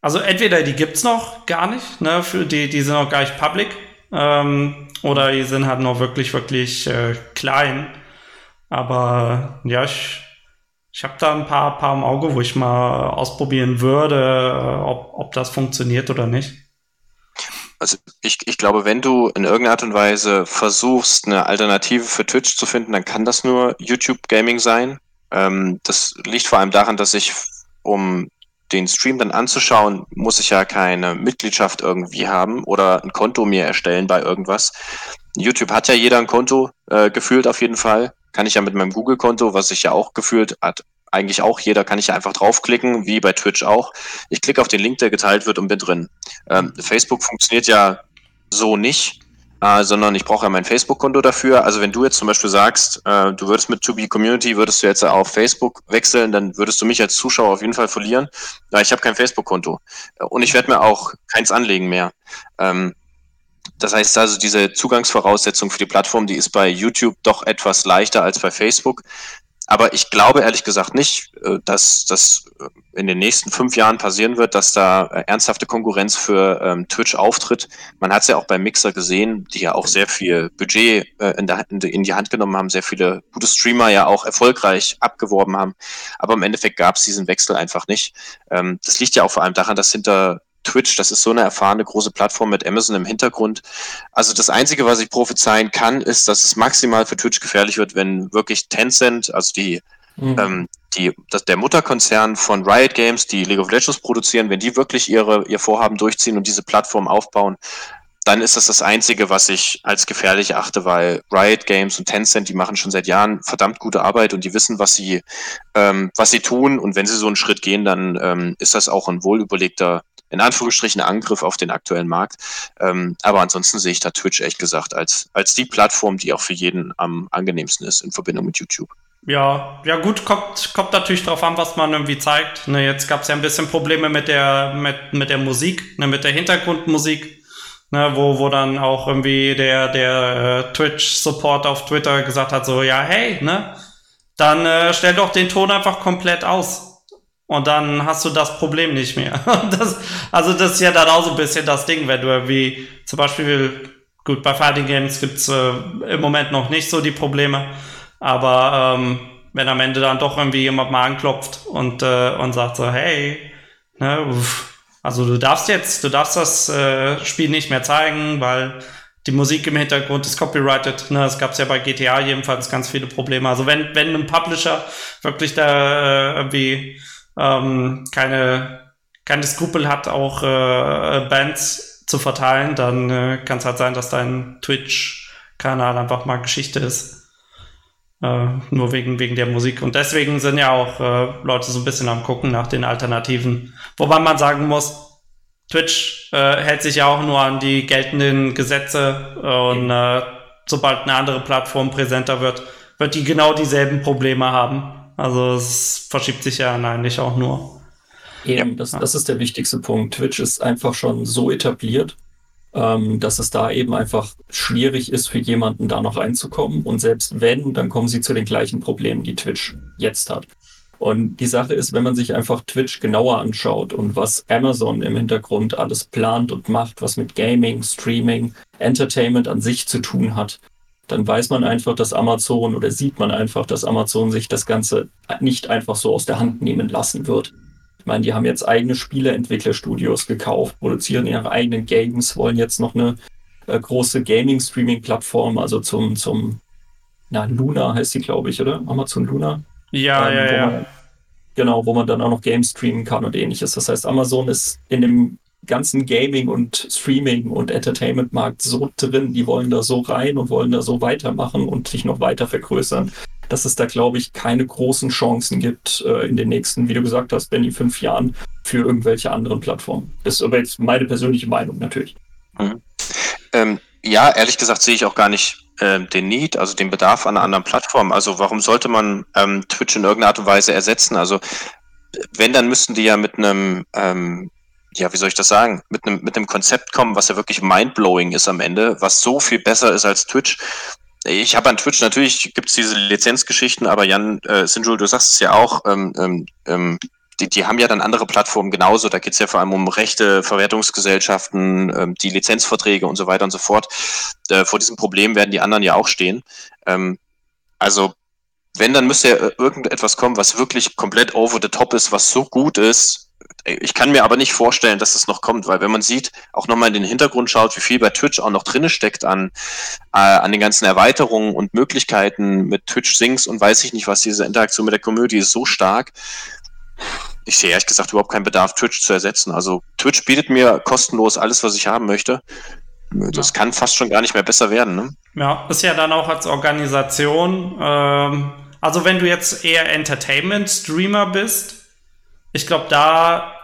also entweder die gibt's noch gar nicht, ne, für die, die sind noch gar nicht public, ähm, oder die sind halt noch wirklich, wirklich äh, klein. Aber ja, ich, ich habe da ein paar, paar im Auge, wo ich mal ausprobieren würde, äh, ob, ob das funktioniert oder nicht. Also ich, ich glaube, wenn du in irgendeiner Art und Weise versuchst, eine Alternative für Twitch zu finden, dann kann das nur YouTube Gaming sein. Ähm, das liegt vor allem daran, dass ich, um den Stream dann anzuschauen, muss ich ja keine Mitgliedschaft irgendwie haben oder ein Konto mir erstellen bei irgendwas. YouTube hat ja jeder ein Konto, äh, gefühlt auf jeden Fall. Kann ich ja mit meinem Google-Konto, was ich ja auch gefühlt hat, eigentlich auch jeder, kann ich ja einfach draufklicken, wie bei Twitch auch. Ich klicke auf den Link, der geteilt wird und bin drin. Ähm, Facebook funktioniert ja so nicht äh, sondern ich brauche ja mein Facebook-Konto dafür. Also wenn du jetzt zum Beispiel sagst, äh, du würdest mit To Be Community, würdest du jetzt auf Facebook wechseln, dann würdest du mich als Zuschauer auf jeden Fall verlieren. Ja, ich habe kein Facebook-Konto und ich werde mir auch keins anlegen mehr. Ähm, das heißt also, diese Zugangsvoraussetzung für die Plattform, die ist bei YouTube doch etwas leichter als bei Facebook. Aber ich glaube ehrlich gesagt nicht, äh, dass das äh, in den nächsten fünf Jahren passieren wird, dass da äh, ernsthafte Konkurrenz für ähm, Twitch auftritt. Man hat es ja auch bei Mixer gesehen, die ja auch sehr viel Budget äh, in, der, in, die Hand genommen haben, sehr viele gute Streamer ja auch erfolgreich abgeworben haben. Aber im Endeffekt gab es diesen Wechsel einfach nicht. Ähm, das liegt ja auch vor allem daran, dass hinter Twitch, das ist so eine erfahrene große Plattform mit Amazon im Hintergrund. Also das Einzige, was ich prophezeien kann, ist, dass es maximal für Twitch gefährlich wird, wenn wirklich Tencent, also die, mhm. ähm, die, das, der Mutterkonzern von Riot Games, die League of Legends produzieren, wenn die wirklich ihre, ihr Vorhaben durchziehen und diese Plattform aufbauen, dann ist das das Einzige, was ich als gefährlich achte, weil Riot Games und Tencent, die machen schon seit Jahren verdammt gute Arbeit und die wissen, was sie, ähm, was sie tun. Und wenn sie so einen Schritt gehen, dann ähm, ist das auch ein wohlüberlegter in Anführungsstrichen Angriff auf den aktuellen Markt. Ähm, aber ansonsten sehe ich da Twitch echt gesagt als, als die Plattform, die auch für jeden am angenehmsten ist in Verbindung mit YouTube. Ja, ja gut, kommt, kommt natürlich drauf an, was man irgendwie zeigt. Ne, jetzt gab es ja ein bisschen Probleme mit der, mit, mit der Musik, ne, mit der Hintergrundmusik, ne, wo, wo dann auch irgendwie der, der äh, Twitch-Support auf Twitter gesagt hat, so, ja, hey, ne, dann äh, stell doch den Ton einfach komplett aus. Und dann hast du das Problem nicht mehr. [laughs] Das, also das ist ja dann auch so ein bisschen das Ding, wenn du irgendwie zum Beispiel, gut, bei Fighting Games gibt's äh, im Moment noch nicht so die Probleme, aber ähm, wenn am Ende dann doch irgendwie jemand mal anklopft und, äh, und sagt so, hey, ne, also du darfst jetzt, du darfst das äh, Spiel nicht mehr zeigen, weil die Musik im Hintergrund ist copyrighted. Ne, das gab es ja bei GTA jedenfalls ganz viele Probleme. Also wenn, wenn ein Publisher wirklich da äh, irgendwie ähm, keine, keine Skrupel hat, auch äh, Bands zu verteilen, dann äh, kann es halt sein, dass dein Twitch-Kanal einfach mal Geschichte ist. Äh, nur wegen, wegen der Musik. Und deswegen sind ja auch äh, Leute so ein bisschen am Gucken nach den Alternativen. Wobei man sagen muss, Twitch äh, hält sich ja auch nur an die geltenden Gesetze und äh, sobald eine andere Plattform präsenter wird, wird die genau dieselben Probleme haben. Also es verschiebt sich ja eigentlich auch nur. Eben, das, das ist der wichtigste Punkt. Twitch ist einfach schon so etabliert, ähm, dass es da eben einfach schwierig ist für jemanden da noch reinzukommen. Und selbst wenn, dann kommen sie zu den gleichen Problemen, die Twitch jetzt hat. Und die Sache ist, wenn man sich einfach Twitch genauer anschaut und was Amazon im Hintergrund alles plant und macht, was mit Gaming, Streaming, Entertainment an sich zu tun hat, dann weiß man einfach, dass Amazon oder sieht man einfach, dass Amazon sich das Ganze nicht einfach so aus der Hand nehmen lassen wird. Ich meine, die haben jetzt eigene Spieleentwicklerstudios gekauft, produzieren ihre eigenen Games, wollen jetzt noch eine äh, große Gaming-Streaming-Plattform, also zum, zum, na, Luna heißt sie, glaube ich, oder? Amazon Luna? Ja, ähm, ja, ja. Man, genau, wo man dann auch noch Games streamen kann und ähnliches. Das heißt, Amazon ist in dem ganzen Gaming und Streaming und Entertainment-Markt so drin, die wollen da so rein und wollen da so weitermachen und sich noch weiter vergrößern, dass es da, glaube ich, keine großen Chancen gibt äh, in den nächsten, wie du gesagt hast, Benny, fünf Jahren für irgendwelche anderen Plattformen. Das ist aber jetzt meine persönliche Meinung natürlich. Mhm. Ähm, ja, ehrlich gesagt sehe ich auch gar nicht äh, den Need, also den Bedarf an einer anderen Plattform. Also warum sollte man ähm, Twitch in irgendeiner Art und Weise ersetzen? Also wenn, dann müssten die ja mit einem ähm, ja, wie soll ich das sagen, mit einem, mit einem Konzept kommen, was ja wirklich mindblowing ist am Ende, was so viel besser ist als Twitch. Ich habe an Twitch natürlich gibt es diese Lizenzgeschichten, aber Jan äh, Sinjul, du sagst es ja auch, ähm, ähm, ähm, die, die haben ja dann andere Plattformen genauso. Da geht es ja vor allem um Rechte, Verwertungsgesellschaften, ähm, die Lizenzverträge und so weiter und so fort. Äh, vor diesem Problem werden die anderen ja auch stehen. Ähm, also wenn, dann müsste ja irgendetwas kommen, was wirklich komplett over the top ist, was so gut ist, ich kann mir aber nicht vorstellen, dass das noch kommt, weil wenn man sieht, auch nochmal in den Hintergrund schaut, wie viel bei Twitch auch noch drinne steckt an, äh, an den ganzen Erweiterungen und Möglichkeiten mit Twitch Sings und weiß ich nicht was, diese Interaktion mit der Community ist so stark. Ich sehe ehrlich gesagt überhaupt keinen Bedarf, Twitch zu ersetzen. Also Twitch bietet mir kostenlos alles, was ich haben möchte. Das ja. kann fast schon gar nicht mehr besser werden. Ne? Ja, ist ja dann auch als Organisation. Ähm, also wenn du jetzt eher Entertainment-Streamer bist, ich glaube, da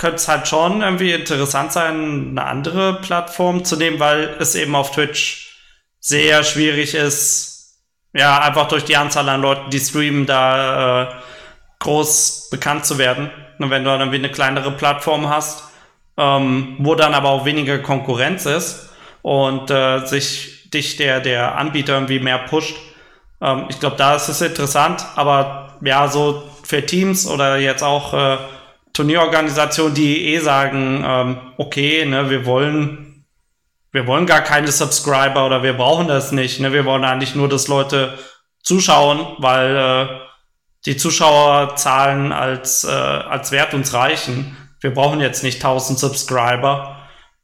könnte es halt schon irgendwie interessant sein, eine andere Plattform zu nehmen, weil es eben auf Twitch sehr schwierig ist, ja, einfach durch die Anzahl an Leuten, die streamen, da äh, groß bekannt zu werden. Und wenn du dann irgendwie eine kleinere Plattform hast, ähm, wo dann aber auch weniger Konkurrenz ist und äh, sich dich der, der Anbieter irgendwie mehr pusht. Ähm, ich glaube, da ist es interessant, aber ja, so für Teams oder jetzt auch äh, Turnierorganisationen, die eh sagen, ähm, okay, ne, wir wollen, wir wollen gar keine Subscriber oder wir brauchen das nicht, ne, wir wollen eigentlich nur, dass Leute zuschauen, weil äh, die Zuschauerzahlen als, äh, als Wert uns reichen. Wir brauchen jetzt nicht 1000 Subscriber.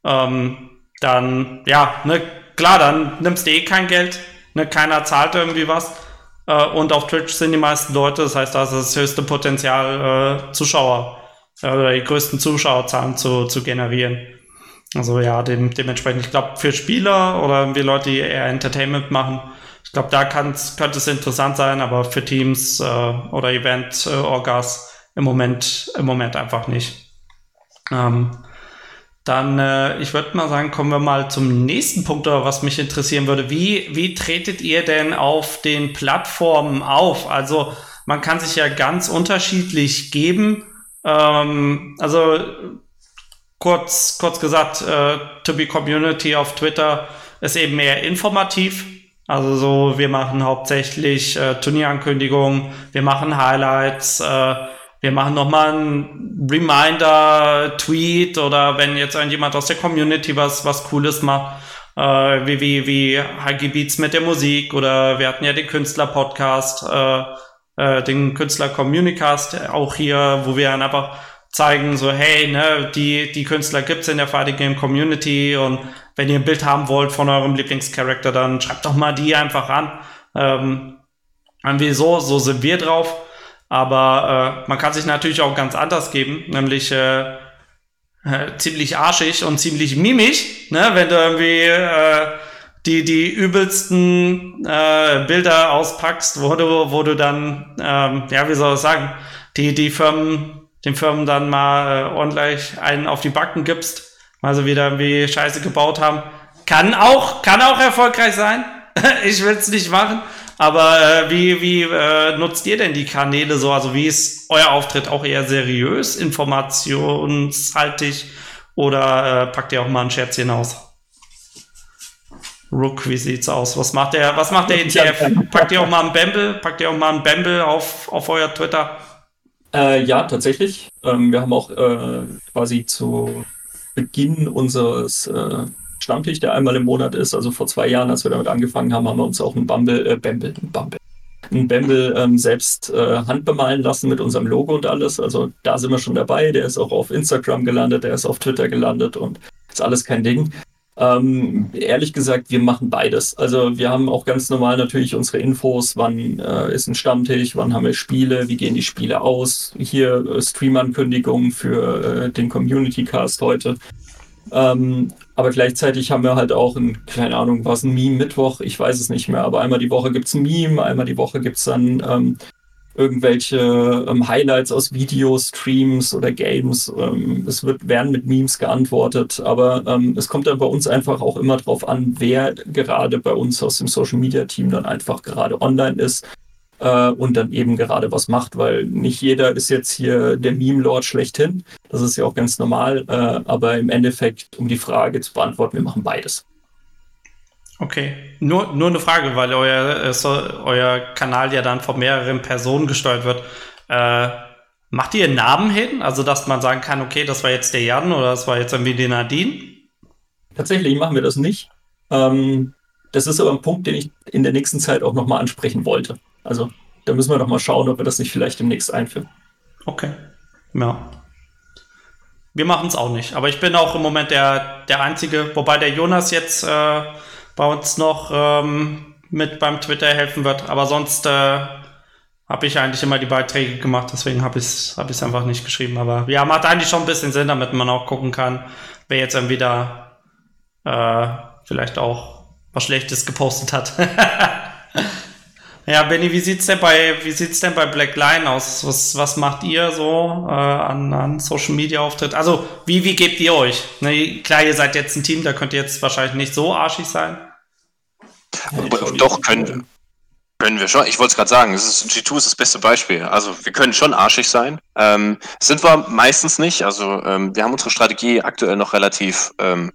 Ähm, dann, ja, ne, klar, dann nimmst du eh kein Geld, ne, keiner zahlt irgendwie was. Äh, und auf Twitch sind die meisten Leute, das heißt, da ist das höchste Potenzial, äh, Zuschauer oder die größten Zuschauerzahlen zu, zu generieren. Also ja, dem, dementsprechend, ich glaube, für Spieler oder irgendwie Leute, die eher Entertainment machen, ich glaube, da könnte es interessant sein, aber für Teams äh, oder Event-Orgas äh, im Moment, im Moment einfach nicht. Ähm, dann, äh, ich würde mal sagen, kommen wir mal zum nächsten Punkt, oder was mich interessieren würde. Wie, wie tretet ihr denn auf den Plattformen auf? Also, man kann sich ja ganz unterschiedlich geben. Ähm, also, kurz, kurz gesagt, äh, To Be Community auf Twitter ist eben eher informativ. Also so, wir machen hauptsächlich äh, Turnierankündigungen, wir machen Highlights, äh, wir machen nochmal einen Reminder-Tweet oder wenn jetzt irgendjemand aus der Community was, was Cooles macht, äh, wie, wie, wie Huggy Beats mit der Musik oder wir hatten ja den Künstler-Podcast, äh, äh, den Künstler-Communicast auch hier, wo wir dann einfach zeigen, so, hey, ne, die, die Künstler gibt's in der Fighting Game Community und wenn ihr ein Bild haben wollt von eurem Lieblingscharakter, dann schreibt doch mal die einfach an. Ähm, wieso, so sind wir drauf. Aber äh, man kann sich natürlich auch ganz anders geben, nämlich äh, äh, ziemlich arschig und ziemlich mimisch, ne? wenn du irgendwie äh, die, die übelsten äh, Bilder auspackst, wo du, wo du dann, ähm, ja, wie soll ich sagen, die, die Firmen, den Firmen dann mal äh, ordentlich einen auf die Backen gibst also wieder irgendwie Scheiße gebaut haben. Kann auch, kann auch erfolgreich sein. [laughs] ich will es nicht machen. Aber äh, wie, wie äh, nutzt ihr denn die Kanäle so? Also wie ist euer Auftritt auch eher seriös, informationshaltig oder äh, packt ihr auch mal ein Scherzchen aus? Rook, wie sieht's aus? Was macht der, was macht der ETF? Packt ihr auch mal ein Bamble? Packt ihr auch mal ein Bamble auf, auf euer Twitter? Äh, ja, tatsächlich. Ähm, wir haben auch äh, quasi zu Beginn unseres äh, Stammtisch, der einmal im Monat ist. Also vor zwei Jahren, als wir damit angefangen haben, haben wir uns auch ein Bumble, äh, Bamble, ein Bumble, ein Bamble ähm, selbst äh, handbemalen lassen mit unserem Logo und alles. Also da sind wir schon dabei. Der ist auch auf Instagram gelandet, der ist auf Twitter gelandet und ist alles kein Ding. Ähm, ehrlich gesagt, wir machen beides. Also wir haben auch ganz normal natürlich unsere Infos, wann äh, ist ein Stammtisch, wann haben wir Spiele, wie gehen die Spiele aus. Hier äh, Stream-Ankündigungen für äh, den Community-Cast heute. Ähm, aber gleichzeitig haben wir halt auch ein, keine Ahnung, was ein Meme-Mittwoch, ich weiß es nicht mehr, aber einmal die Woche gibt es ein Meme, einmal die Woche gibt es dann ähm, irgendwelche ähm, Highlights aus Videos, Streams oder Games. Ähm, es wird, werden mit Memes geantwortet, aber ähm, es kommt dann bei uns einfach auch immer darauf an, wer gerade bei uns aus dem Social Media Team dann einfach gerade online ist äh, und dann eben gerade was macht, weil nicht jeder ist jetzt hier der Meme-Lord schlechthin. Das ist ja auch ganz normal, äh, aber im Endeffekt, um die Frage zu beantworten, wir machen beides. Okay, nur, nur eine Frage, weil euer, äh, euer Kanal ja dann von mehreren Personen gesteuert wird. Äh, macht ihr Namen hin? Also, dass man sagen kann, okay, das war jetzt der Jan oder das war jetzt irgendwie die Nadine? Tatsächlich machen wir das nicht. Ähm, das ist aber ein Punkt, den ich in der nächsten Zeit auch nochmal ansprechen wollte. Also, da müssen wir nochmal schauen, ob wir das nicht vielleicht demnächst einführen. Okay. Ja. Wir machen es auch nicht. Aber ich bin auch im Moment der, der Einzige, wobei der Jonas jetzt äh, bei uns noch ähm, mit beim Twitter helfen wird. Aber sonst äh, habe ich eigentlich immer die Beiträge gemacht, deswegen habe ich es hab einfach nicht geschrieben. Aber ja, macht eigentlich schon ein bisschen Sinn, damit man auch gucken kann, wer jetzt dann wieder äh, vielleicht auch was Schlechtes gepostet hat. [laughs] Ja, Benny, wie sieht's denn bei, wie sieht's denn bei Black Line aus? Was, was macht ihr so äh, an, an Social Media Auftritt? Also, wie, wie gebt ihr euch? Ne, klar, ihr seid jetzt ein Team, da könnt ihr jetzt wahrscheinlich nicht so arschig sein. Ja, doch, können, können wir schon. Ich wollte es gerade sagen, ist, G2 ist das beste Beispiel. Also wir können schon arschig sein. Ähm, sind wir meistens nicht. Also ähm, wir haben unsere Strategie aktuell noch relativ ähm,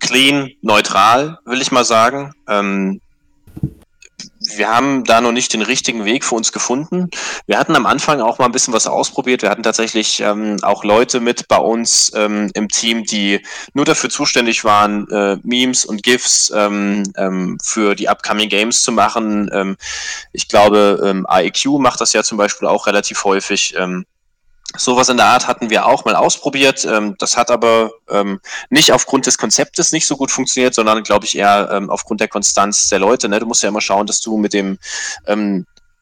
clean, neutral, will ich mal sagen. Ähm, wir haben da noch nicht den richtigen Weg für uns gefunden. Wir hatten am Anfang auch mal ein bisschen was ausprobiert. Wir hatten tatsächlich ähm, auch Leute mit bei uns ähm, im Team, die nur dafür zuständig waren, äh, Memes und GIFs ähm, ähm, für die upcoming Games zu machen. Ähm, ich glaube, ähm, IEQ macht das ja zum Beispiel auch relativ häufig. Sowas in der Art hatten wir auch mal ausprobiert. Ähm, das hat aber ähm, nicht aufgrund des Konzeptes nicht so gut funktioniert, sondern glaube ich eher ähm, aufgrund der Konstanz der Leute. Ne? Du musst ja immer schauen, dass du mit dem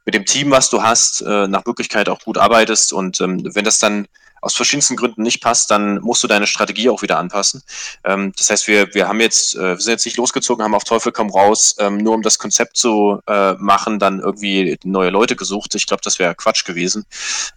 mit dem Team, was du hast, äh, nach Möglichkeit auch gut arbeitest. Und wenn das dann aus verschiedensten Gründen nicht passt, dann musst du deine Strategie auch wieder anpassen. Ähm, das heißt, wir, wir haben jetzt, äh, wir sind jetzt nicht losgezogen, haben auf Teufel komm raus, ähm, nur um das Konzept zu äh, machen, dann irgendwie neue Leute gesucht. Ich glaube, das wäre Quatsch gewesen.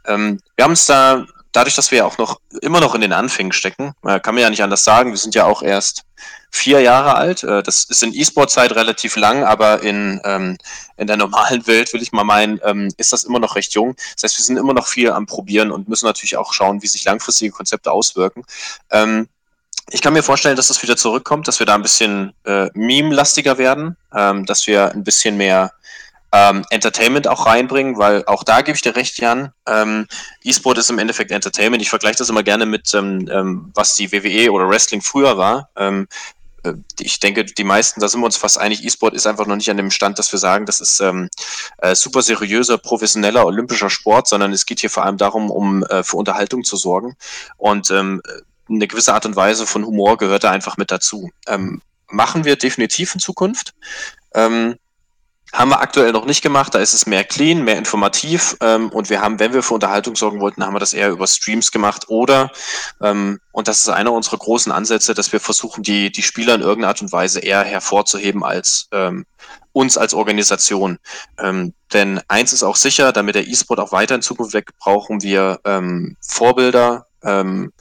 Ähm, wir haben es da dadurch, dass wir ja auch noch immer noch in den Anfängen stecken, äh, kann man ja nicht anders sagen. Wir sind ja auch erst vier Jahre alt. Äh, das ist in E-Sport-Zeit relativ lang, aber in, ähm, in der normalen [laughs] Welt, will ich mal meinen, ähm, ist das immer noch recht jung. Das heißt, wir sind immer noch viel am Probieren und müssen natürlich auch schauen, wie sich langfristige Konzepte auswirken. Ähm, ich kann mir vorstellen, dass das wieder zurückkommt, dass wir da ein bisschen äh, meme-lastiger werden, ähm, dass wir ein bisschen mehr ähm, Entertainment auch reinbringen, weil auch da gebe ich dir recht, Jan. Ähm, E-Sport ist im Endeffekt Entertainment. Ich vergleiche das immer gerne mit, ähm, ähm was die WWE oder Wrestling früher war. Ähm, äh, ich denke, die meisten, da sind wir uns fast einig, E-Sport ist einfach noch nicht an dem Stand, dass wir sagen, das ist ähm, äh, super seriöser, professioneller, olympischer Sport, sondern es geht hier vor allem darum, um äh, für Unterhaltung zu sorgen. Und eine gewisse Art und Weise von Humor gehört da einfach mit dazu. Machen wir definitiv in Zukunft. Ähm, haben wir aktuell noch nicht gemacht, da ist es mehr clean, mehr informativ ähm, und wir haben, wenn wir für Unterhaltung sorgen wollten, haben wir das eher über Streams gemacht oder, ähm, und das ist einer unserer großen Ansätze, dass wir versuchen, die, die Spieler in irgendeiner Art und Weise eher hervorzuheben als ähm, uns als Organisation. Ähm, denn eins ist auch sicher, damit der E-Sport auch weiter in Zukunft weg, brauchen wir ähm, Vorbilder, ähm,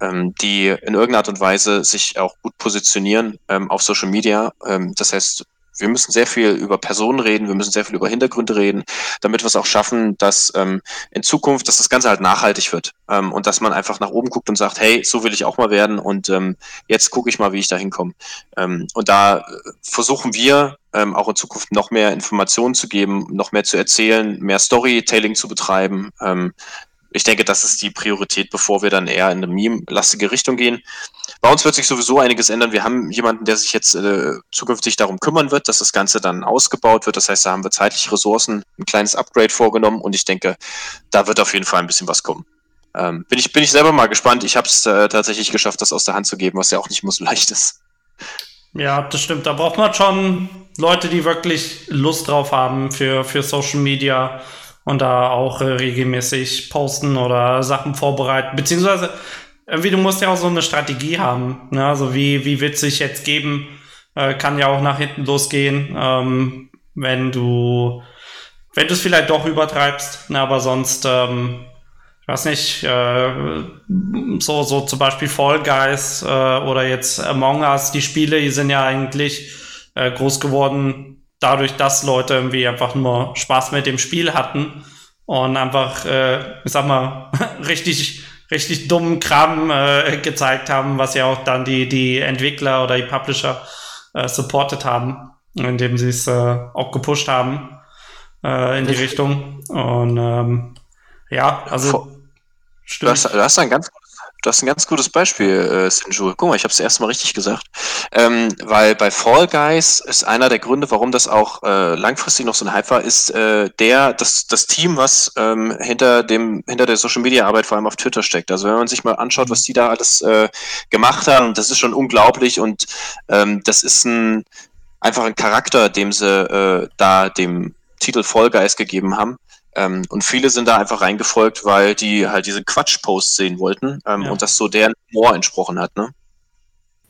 ähm, die in irgendeiner Art und Weise sich auch gut positionieren ähm, auf Social Media. Ähm, das heißt, wir müssen sehr viel über Personen reden, wir müssen sehr viel über Hintergründe reden, damit wir es auch schaffen, dass ähm, in Zukunft, dass das Ganze halt nachhaltig wird ähm, und dass man einfach nach oben guckt und sagt, hey, so will ich auch mal werden und ähm, jetzt gucke ich mal, wie ich da hinkomme. Ähm, und da äh, versuchen wir ähm, auch in Zukunft noch mehr Informationen zu geben, noch mehr zu erzählen, mehr Storytelling zu betreiben. Ähm, ich denke, das ist die Priorität, bevor wir dann eher in eine meme-lastige Richtung gehen. Bei uns wird sich sowieso einiges ändern. Wir haben jemanden, der sich jetzt äh, zukünftig darum kümmern wird, dass das Ganze dann ausgebaut wird. Das heißt, da haben wir zeitliche Ressourcen, ein kleines Upgrade vorgenommen und ich denke, da wird auf jeden Fall ein bisschen was kommen. Ähm, bin, ich, bin ich selber mal gespannt. Ich habe es äh, tatsächlich geschafft, das aus der Hand zu geben, was ja auch nicht immer so [laughs] leicht ist. Ja, das stimmt. Da braucht man schon Leute, die wirklich Lust drauf haben für, für Social Media und da auch äh, regelmäßig posten oder Sachen vorbereiten. Beziehungsweise irgendwie, du musst ja auch so eine Strategie haben. Ne? Also wie, wie wird sich jetzt geben? Äh, kann ja auch nach hinten losgehen, ähm, wenn du, wenn du es vielleicht doch übertreibst. Ne? Aber sonst, ähm, ich weiß nicht, äh, so, so zum Beispiel Fall Guys äh, oder jetzt Among Us, die Spiele, die sind ja eigentlich äh, groß geworden dadurch, dass Leute irgendwie einfach nur Spaß mit dem Spiel hatten und einfach, äh, ich sag mal, [laughs] richtig richtig dummen Kram äh, gezeigt haben, was ja auch dann die, die Entwickler oder die Publisher äh, supported haben, indem sie es äh, auch gepusht haben äh, in die Richtung. Und ähm, ja, also. Du hast, du hast ein ganz das ist ein ganz gutes Beispiel, äh, Sinju. Guck mal, ich habe es erst mal richtig gesagt. Ähm, weil bei Fall Guys ist einer der Gründe, warum das auch äh, langfristig noch so ein Hype war, ist äh, der, das, das Team, was ähm, hinter dem, hinter der Social Media Arbeit vor allem auf Twitter steckt. Also wenn man sich mal anschaut, was die da alles äh, gemacht haben, das ist schon unglaublich und ähm, das ist ein einfach ein Charakter, dem sie äh, da dem Titel Fall Guys gegeben haben. Ähm, und viele sind da einfach reingefolgt, weil die halt diese Quatsch-Posts sehen wollten ähm, ja. und das so deren Humor entsprochen hat. Ne?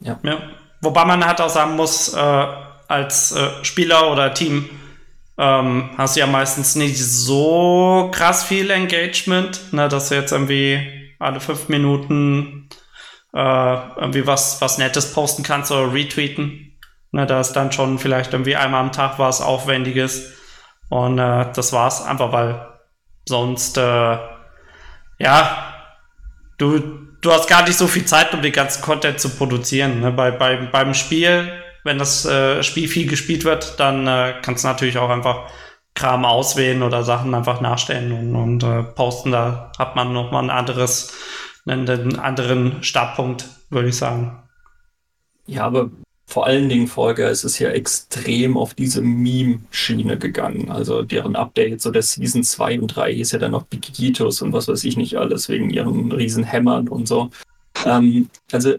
Ja. ja. Wobei man halt auch sagen muss, äh, als äh, Spieler oder Team, ähm, hast du ja meistens nicht so krass viel Engagement, ne, dass du jetzt irgendwie alle fünf Minuten äh, irgendwie was, was Nettes posten kannst oder retweeten. Ne, da ist dann schon vielleicht irgendwie einmal am Tag was Aufwendiges. Und äh, das war's, einfach weil sonst, äh, ja, du, du hast gar nicht so viel Zeit, um den ganzen Content zu produzieren. Ne? Bei, bei, beim Spiel, wenn das äh, Spiel viel gespielt wird, dann äh, kannst du natürlich auch einfach Kram auswählen oder Sachen einfach nachstellen und, und äh, posten. Da hat man nochmal ein anderes, einen, einen anderen Startpunkt, würde ich sagen. Ja, aber vor allen Dingen Folge, es ist ja extrem auf diese Meme-Schiene gegangen. Also deren Update, so der Season 2 und 3 ist ja dann noch Bigitos und was weiß ich nicht alles, wegen ihren riesen Hämmern und so. Ähm, also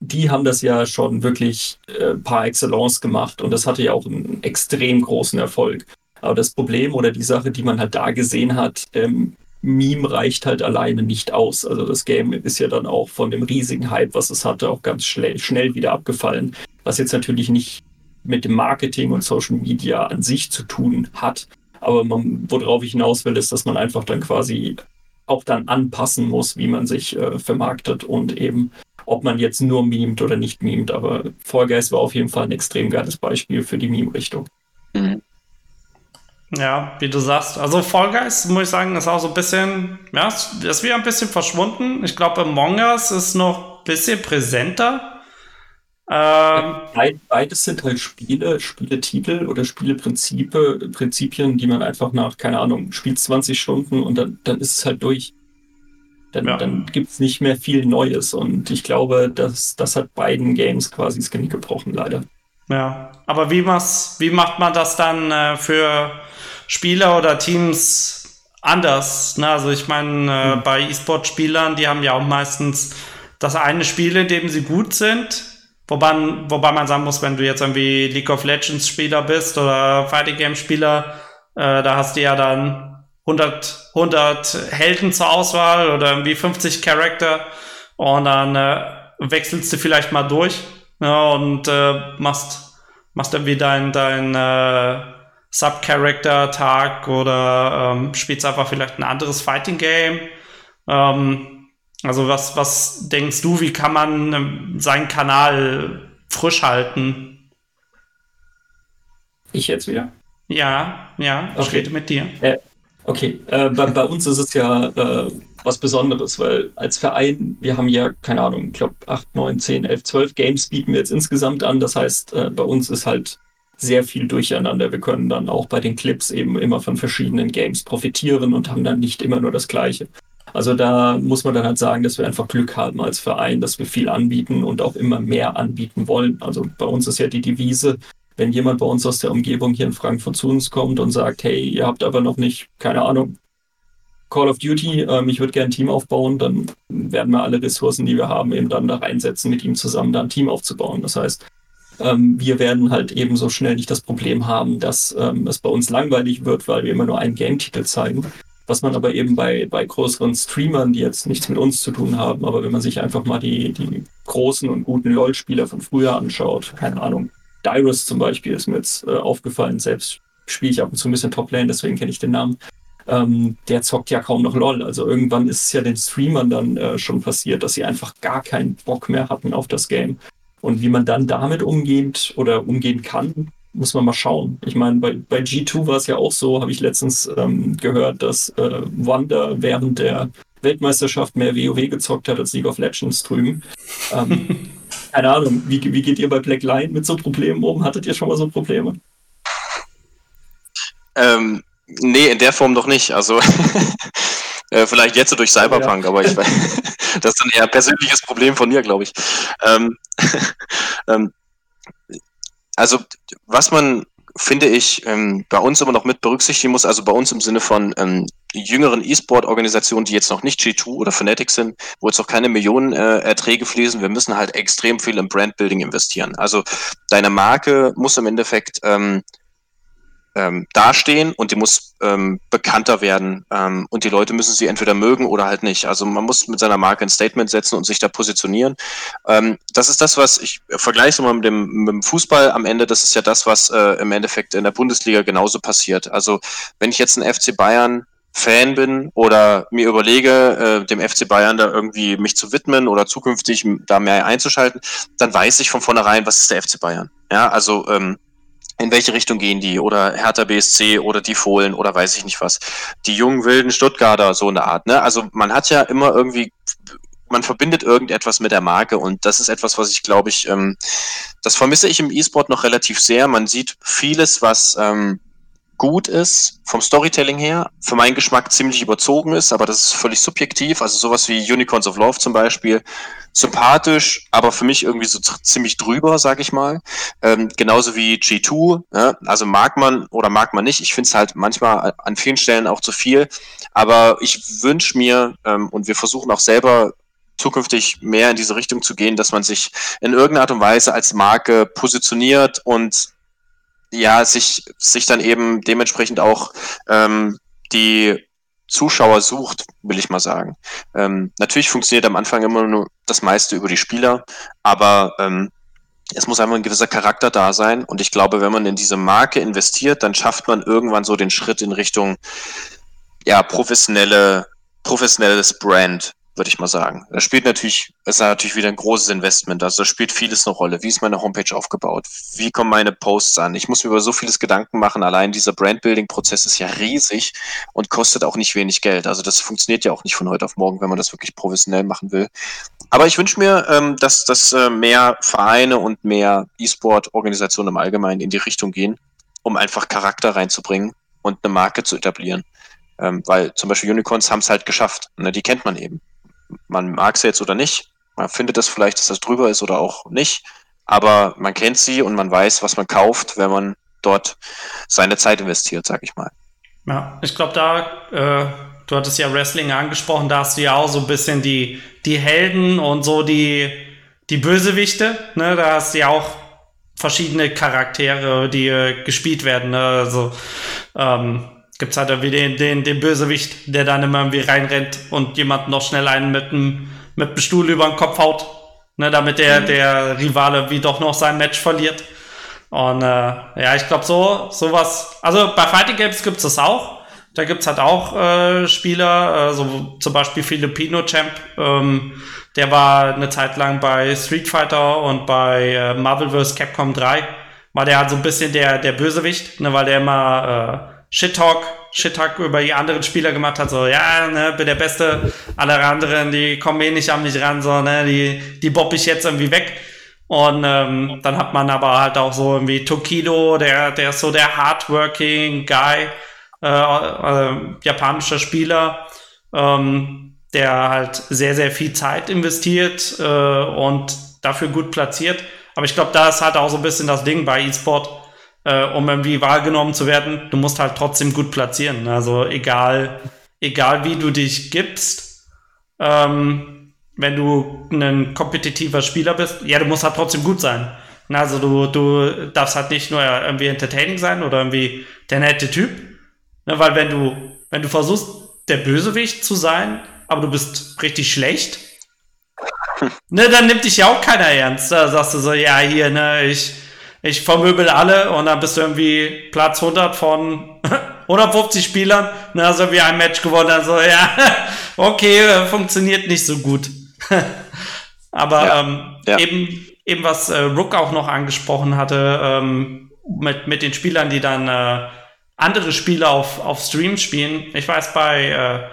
die haben das ja schon wirklich äh, par excellence gemacht und das hatte ja auch einen extrem großen Erfolg. Aber das Problem oder die Sache, die man halt da gesehen hat, ähm, Meme reicht halt alleine nicht aus. Also das Game ist ja dann auch von dem riesigen Hype, was es hatte, auch ganz schnell, wieder abgefallen. Was jetzt natürlich nicht mit dem Marketing und Social Media an sich zu tun hat. Aber man, worauf ich hinaus will, ist, dass man einfach dann quasi auch dann anpassen muss, wie man sich äh, vermarktet und eben, ob man jetzt nur memt oder nicht memt. Aber Fall Guys war auf jeden Fall ein extrem geiles Beispiel für die Meme-Richtung. Mhm. Ja, wie du sagst. Also Fall Guys, muss ich sagen, ist auch so ein bisschen, ja, ist wieder ein bisschen verschwunden. Ich glaube, Among Us ist noch ein bisschen präsenter. Ähm, Beides sind halt Spiele, Spieletitel oder Spieleprinzipe, Prinzipien, die man einfach nach, keine Ahnung, spielt 20 Stunden und dann, dann ist es halt durch. Dann, ja. dann gibt es nicht mehr viel Neues und ich glaube, dass das hat beiden Games quasi das Genick gebrochen, leider. Ja, aber wie, wie macht man das dann äh, für Spieler oder Teams anders. Ne? Also ich meine, äh, mhm. bei E-Sport-Spielern, die haben ja auch meistens das eine Spiel, in dem sie gut sind. Wobei, wobei man sagen muss, wenn du jetzt irgendwie League of Legends Spieler bist oder Fighting Game Spieler, äh, da hast du ja dann 100, 100 Helden zur Auswahl oder irgendwie 50 Charakter und dann äh, wechselst du vielleicht mal durch ja, und äh, machst, machst irgendwie dein, dein äh, Sub-Character-Tag oder ähm, spielst einfach vielleicht ein anderes Fighting-Game. Ähm, also was, was denkst du, wie kann man ähm, seinen Kanal frisch halten? Ich jetzt wieder? Ja, ja, okay. ich rede mit dir. Äh, okay, äh, bei, bei, uns ist es ja äh, was Besonderes, weil als Verein, wir haben ja, keine Ahnung, ich glaube 8, 9, 10, 11, 12 Games bieten wir jetzt insgesamt an. Das heißt, äh, bei uns ist halt sehr viel durcheinander. Wir können dann auch bei den Clips eben immer von verschiedenen Games profitieren und haben dann nicht immer nur das Gleiche. Also da muss man dann halt sagen, dass wir einfach Glück haben als Verein, dass wir viel anbieten und auch immer mehr anbieten wollen. Also bei uns ist ja die Devise, wenn jemand bei uns aus der Umgebung hier in Frankfurt zu uns kommt und sagt, hey, ihr habt aber noch nicht, keine Ahnung, Call of Duty, ähm, ich würde gerne ein Team aufbauen, dann werden wir alle Ressourcen, die wir haben, eben dann da reinsetzen, mit ihm zusammen da ein Team aufzubauen. Das heißt, ähm, wir werden halt eben so schnell nicht das Problem haben, dass ähm, es bei uns langweilig wird, weil wir immer nur einen Game-Titel zeigen. Was man aber eben bei, bei größeren Streamern, die jetzt nichts mit uns zu tun haben, aber wenn man sich einfach mal die, die großen und guten LOL-Spieler von früher anschaut, keine Ahnung, Dyrus zum Beispiel ist mir jetzt äh, aufgefallen, selbst spiele ich ab und zu ein bisschen Top-Lane, deswegen kenne ich den Namen. Ähm, der zockt ja kaum noch LOL. Also irgendwann ist es ja den Streamern dann äh, schon passiert, dass sie einfach gar keinen Bock mehr hatten auf das Game. Und wie man dann damit umgeht oder umgehen kann, muss man mal schauen. Ich meine, bei, bei G2 war es ja auch so, habe ich letztens ähm, gehört, dass äh, Wanda während der Weltmeisterschaft mehr WoW gezockt hat als League of Legends drüben. Ähm, [laughs] keine Ahnung, wie, wie geht ihr bei Black Line mit so Problemen um? Hattet ihr schon mal so Probleme? Ähm, nee, in der Form doch nicht. Also [laughs] Äh, vielleicht jetzt durch Cyberpunk, ja. aber ich [laughs] weiß, [laughs] das ist ein eher persönliches Problem von mir, glaube ich. Ähm, [laughs] ähm, also, was man, finde ich, ähm, bei uns immer noch mit berücksichtigen muss, also bei uns im Sinne von ähm, jüngeren E-Sport-Organisationen, die jetzt noch nicht G2 oder Fnatic sind, wo jetzt noch keine Millionen äh, Erträge fließen, wir müssen halt extrem viel im Brandbuilding investieren. Also deine Marke muss im Endeffekt ähm, ähm, dastehen und die muss ähm, bekannter werden ähm, und die Leute müssen sie entweder mögen oder halt nicht. Also man muss mit seiner Marke ein Statement setzen und sich da positionieren. Ähm, das ist das, was ich vergleiche es mal mit dem, mit dem Fußball am Ende. Das ist ja das, was äh, im Endeffekt in der Bundesliga genauso passiert. Also wenn ich jetzt ein FC Bayern Fan bin oder mir überlege, äh, dem FC Bayern da irgendwie mich zu widmen oder zukünftig da mehr einzuschalten, dann weiß ich von vornherein, was ist der FC Bayern. Ja, also ähm, in welche Richtung gehen die oder Hertha BSC oder die Fohlen oder weiß ich nicht was. Die jungen wilden Stuttgarter, so eine Art. Ne? Also man hat ja immer irgendwie, man verbindet irgendetwas mit der Marke und das ist etwas, was ich glaube ich, ähm, das vermisse ich im E-Sport noch relativ sehr. Man sieht vieles, was ähm, gut ist, vom Storytelling her, für meinen Geschmack ziemlich überzogen ist, aber das ist völlig subjektiv. Also sowas wie Unicorns of Love zum Beispiel, sympathisch, aber für mich irgendwie so ziemlich drüber, sag ich mal. Ähm, genauso wie G2, ja? also mag man oder mag man nicht. Ich finde es halt manchmal an vielen Stellen auch zu viel, aber ich wünsche mir, ähm, und wir versuchen auch selber zukünftig mehr in diese Richtung zu gehen, dass man sich in irgendeiner Art und Weise als Marke positioniert und ja, sich, sich dann eben dementsprechend auch ähm, die Zuschauer sucht, will ich mal sagen. Ähm, natürlich funktioniert am Anfang immer nur das meiste über die Spieler, aber ähm, es muss einfach ein gewisser Charakter da sein. Und ich glaube, wenn man in diese Marke investiert, dann schafft man irgendwann so den Schritt in Richtung ja professionelle, professionelles Brand würde ich mal sagen. Das spielt natürlich, ist natürlich wieder ein großes Investment. Also da spielt vieles eine Rolle. Wie ist meine Homepage aufgebaut? Wie kommen meine Posts an? Ich muss mir über so vieles Gedanken machen. Allein dieser Brandbuilding-Prozess ist ja riesig und kostet auch nicht wenig Geld. Also das funktioniert ja auch nicht von heute auf morgen, wenn man das wirklich professionell machen will. Aber ich wünsche mir, ähm, dass, dass äh, mehr Vereine und mehr E-Sport-Organisationen im Allgemeinen in die Richtung gehen, um einfach Charakter reinzubringen und eine Marke zu etablieren. Ähm, weil zum Beispiel Unicorns haben es halt geschafft. Ne? Die kennt man eben man mag sie jetzt oder nicht. Man findet es vielleicht, dass das drüber ist oder auch nicht. Aber man kennt sie und man weiß, was man kauft, wenn man dort seine Zeit investiert, sag ich mal. Ja, ich glaube, da, äh, du hattest ja Wrestling angesprochen, da hast du ja auch so ein bisschen die, die Helden und so die, die Bösewichte. Ne? Da hast du ja auch verschiedene Charaktere, die äh, gespielt werden. Ne? Also, ähm, gibt es halt irgendwie den, den, den Bösewicht, der dann immer irgendwie reinrennt und jemand noch schnell einen mit dem, mit dem Stuhl über den Kopf haut, ne, damit der, mhm. der Rivale wie doch noch sein Match verliert. Und äh, ja, ich glaube, so sowas, also bei Fighting Games gibt es das auch. Da gibt es halt auch äh, Spieler, äh, so zum Beispiel Filipino Champ, ähm, der war eine Zeit lang bei Street Fighter und bei äh, Marvel vs. Capcom 3, war der halt so ein bisschen der, der Bösewicht, ne, weil der immer Shit-Talk, Shit-Talk über die anderen Spieler gemacht hat, so, ja, ne, bin der Beste, alle anderen, die kommen eh nicht an mich ran, so, ne, die, die bob ich jetzt irgendwie weg. Und ähm, dann hat man aber halt auch so irgendwie Tokido, der, der ist so der hardworking Guy, äh, äh, japanischer Spieler, ähm, der halt sehr, sehr viel Zeit investiert äh, und dafür gut platziert. Aber ich glaube, da ist halt auch so ein bisschen das Ding bei E-Sport äh, um irgendwie wahrgenommen zu werden, du musst halt trotzdem gut platzieren. Also egal, egal wie du dich gibst, ähm, wenn du ein kompetitiver Spieler bist, ja, du musst halt trotzdem gut sein. Also du, du darfst halt nicht nur irgendwie entertaining sein oder irgendwie der nette Typ. Ne, weil wenn du, wenn du versuchst, der Bösewicht zu sein, aber du bist richtig schlecht, [laughs] ne, dann nimmt dich ja auch keiner ernst. Da sagst du so, ja, hier, ne, ich, ich vermöbel alle und dann bist du irgendwie Platz 100 von [laughs] 150 Spielern. Dann hast du irgendwie ein Match gewonnen. Also ja, [laughs] okay, funktioniert nicht so gut. [laughs] Aber ja, ähm, ja. eben, eben was äh, Rook auch noch angesprochen hatte, ähm, mit, mit den Spielern, die dann äh, andere Spiele auf, auf Stream spielen. Ich weiß, bei, äh,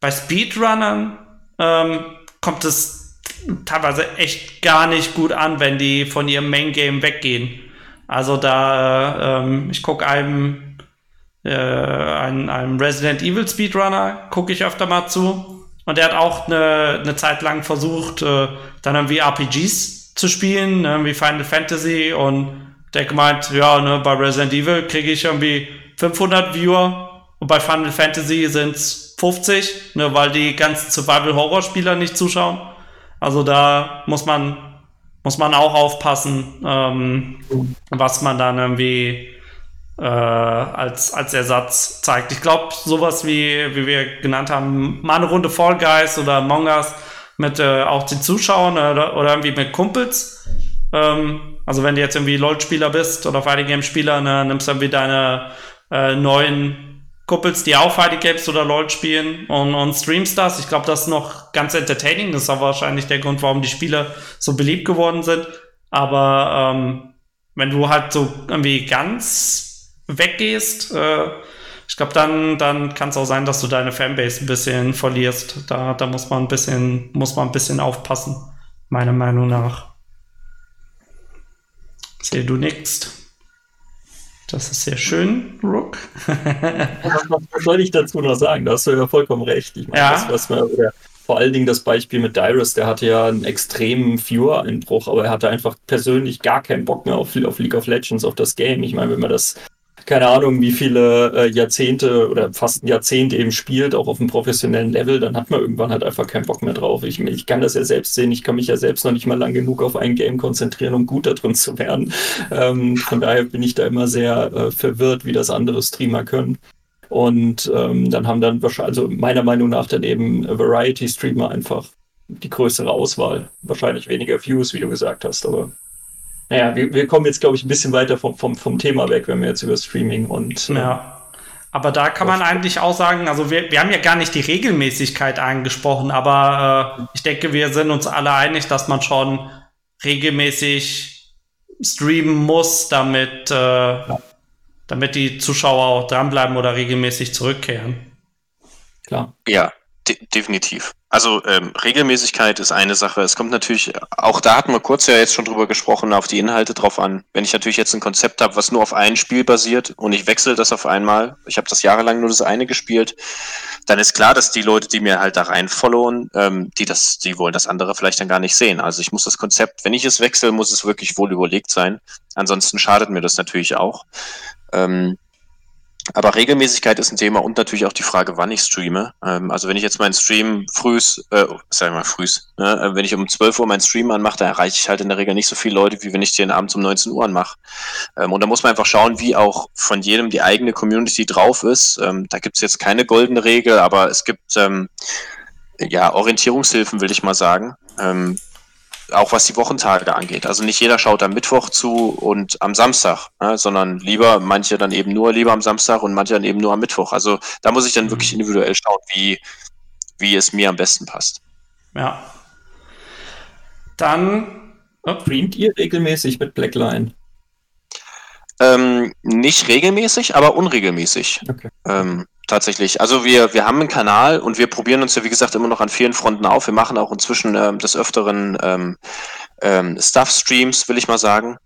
bei Speedrunnern ähm, kommt es teilweise echt gar nicht gut an, wenn die von ihrem Main Game weggehen. Also da, ähm, ich gucke einem, äh, einem, einem Resident Evil Speedrunner, gucke ich öfter mal zu. Und der hat auch eine, eine Zeit lang versucht, äh, dann irgendwie RPGs zu spielen, ne, wie Final Fantasy. Und der gemeint, ja, ne, bei Resident Evil kriege ich irgendwie 500 Viewer und bei Final Fantasy sind es 50, ne, weil die ganzen Survival-Horror-Spieler nicht zuschauen. Also da muss man muss man auch aufpassen, ähm, was man dann irgendwie äh, als, als Ersatz zeigt. Ich glaube, sowas wie, wie wir genannt haben, mal eine Runde Fall Guys oder Among Us mit äh, auch den Zuschauern oder, oder irgendwie mit Kumpels. Ähm, also wenn du jetzt irgendwie LOL-Spieler bist oder Fighting Game-Spieler, ne, nimmst du irgendwie deine äh, neuen Kumpels, die Fighting Games oder LOL spielen und, und streamst das. Ich glaube, das ist noch ganz entertaining. Das ist auch wahrscheinlich der Grund, warum die Spiele so beliebt geworden sind. Aber ähm, wenn du halt so irgendwie ganz weggehst, äh, ich glaube, dann, dann kann es auch sein, dass du deine Fanbase ein bisschen verlierst. Da, da muss man ein bisschen, muss man ein bisschen aufpassen, meiner Meinung nach. Sehe du nix. Das ist sehr schön, Rook. [laughs] was soll ich dazu noch sagen? Da hast du ja vollkommen recht. Ich meine, ja. das, was man, vor allen Dingen das Beispiel mit Dyrus, der hatte ja einen extremen Viewer-Einbruch, aber er hatte einfach persönlich gar keinen Bock mehr auf, auf League of Legends, auf das Game. Ich meine, wenn man das keine Ahnung, wie viele äh, Jahrzehnte oder fast ein Jahrzehnt eben spielt, auch auf einem professionellen Level, dann hat man irgendwann halt einfach keinen Bock mehr drauf. Ich, ich kann das ja selbst sehen, ich kann mich ja selbst noch nicht mal lang genug auf ein Game konzentrieren, um gut da drin zu werden. Ähm, von daher bin ich da immer sehr äh, verwirrt, wie das andere Streamer können. Und ähm, dann haben dann wahrscheinlich, also meiner Meinung nach dann eben Variety-Streamer einfach die größere Auswahl. Wahrscheinlich weniger Views, wie du gesagt hast, aber naja, wir, wir kommen jetzt, glaube ich, ein bisschen weiter vom, vom, vom Thema weg, wenn wir jetzt über Streaming und. Ja. Aber da kann man eigentlich auch sagen, also wir, wir haben ja gar nicht die Regelmäßigkeit angesprochen, aber äh, ich denke, wir sind uns alle einig, dass man schon regelmäßig streamen muss, damit, äh, ja. damit die Zuschauer auch dranbleiben oder regelmäßig zurückkehren. Klar. Ja, de definitiv. Also ähm, Regelmäßigkeit ist eine Sache. Es kommt natürlich, auch da hatten wir kurz ja jetzt schon drüber gesprochen, auf die Inhalte drauf an. Wenn ich natürlich jetzt ein Konzept habe, was nur auf ein Spiel basiert und ich wechsle das auf einmal, ich habe das jahrelang nur das eine gespielt, dann ist klar, dass die Leute, die mir halt da rein followen, ähm, die das, die wollen das andere vielleicht dann gar nicht sehen. Also ich muss das Konzept, wenn ich es wechsle, muss es wirklich wohl überlegt sein. Ansonsten schadet mir das natürlich auch. Ähm, aber Regelmäßigkeit ist ein Thema und natürlich auch die Frage, wann ich streame. Ähm, also wenn ich jetzt meinen Stream frühs, äh, sag ich mal frühs, ne? Äh, wenn ich um 12 Uhr meinen Stream anmache, dann erreiche ich halt in der Regel nicht so viele Leute, wie wenn ich den abends um 19 Uhr anmache. Ähm, und da muss man einfach schauen, wie auch von jedem die eigene Community drauf ist. Ähm, da gibt es jetzt keine goldene Regel, aber es gibt ähm, ja Orientierungshilfen, will ich mal sagen. Ähm, auch was die Wochentage angeht. Also nicht jeder schaut am Mittwoch zu und am Samstag, ne, sondern lieber manche dann eben nur lieber am Samstag und manche dann eben nur am Mittwoch. Also da muss ich dann wirklich mhm. individuell schauen, wie, wie es mir am besten passt. Ja. Dann oh. streamt ihr regelmäßig mit Blackline? Ähm, nicht regelmäßig, aber unregelmäßig. Okay. Ähm, tatsächlich. Also wir, wir haben einen Kanal und wir probieren uns ja, wie gesagt, immer noch an vielen Fronten auf. Wir machen auch inzwischen ähm, des Öfteren ähm, ähm, Stuff-Streams, will ich mal sagen.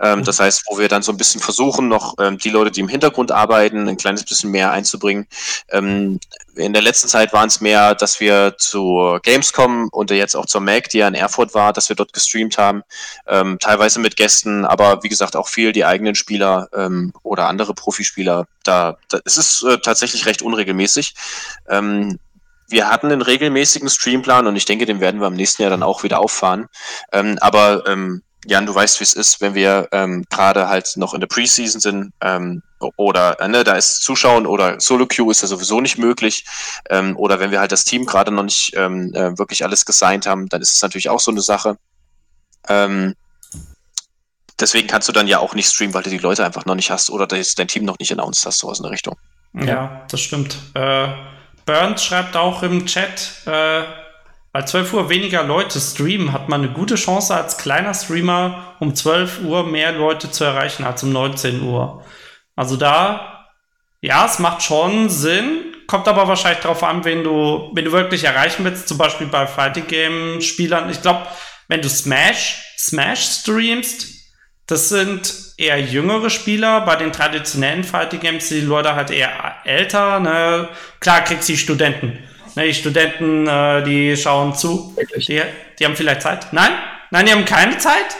Ähm, das heißt, wo wir dann so ein bisschen versuchen, noch ähm, die Leute, die im Hintergrund arbeiten, ein kleines bisschen mehr einzubringen. Ähm, in der letzten Zeit waren es mehr, dass wir zur Gamescom und jetzt auch zur Mac, die ja in Erfurt war, dass wir dort gestreamt haben. Ähm, teilweise mit Gästen, aber wie gesagt auch viel die eigenen Spieler ähm, oder andere Profispieler. Da, da es ist äh, tatsächlich recht unregelmäßig. Ähm, wir hatten einen regelmäßigen Streamplan und ich denke, den werden wir im nächsten Jahr dann auch wieder auffahren. Ähm, aber ähm, Jan, du weißt, wie es ist, wenn wir ähm, gerade halt noch in der Preseason sind ähm, oder äh, ne, da ist Zuschauen oder Solo Queue ist ja sowieso nicht möglich ähm, oder wenn wir halt das Team gerade noch nicht ähm, äh, wirklich alles gesigned haben, dann ist es natürlich auch so eine Sache. Ähm, deswegen kannst du dann ja auch nicht streamen, weil du die Leute einfach noch nicht hast oder dein Team noch nicht announced hast, sowas in der Richtung. Ja, das stimmt. Äh, Burns schreibt auch im Chat, äh, bei 12 Uhr weniger Leute streamen, hat man eine gute Chance als kleiner Streamer um 12 Uhr mehr Leute zu erreichen als um 19 Uhr. Also da, ja, es macht schon Sinn, kommt aber wahrscheinlich darauf an, wen du, wenn du wirklich erreichen willst, zum Beispiel bei Fighting Game Spielern. Ich glaube, wenn du Smash, Smash streamst, das sind eher jüngere Spieler. Bei den traditionellen Fighting Games sind die Leute halt eher älter. Ne? Klar kriegst du die Studenten. Ne, die Studenten, äh, die schauen zu. Die, die haben vielleicht Zeit. Nein? Nein, die haben keine Zeit?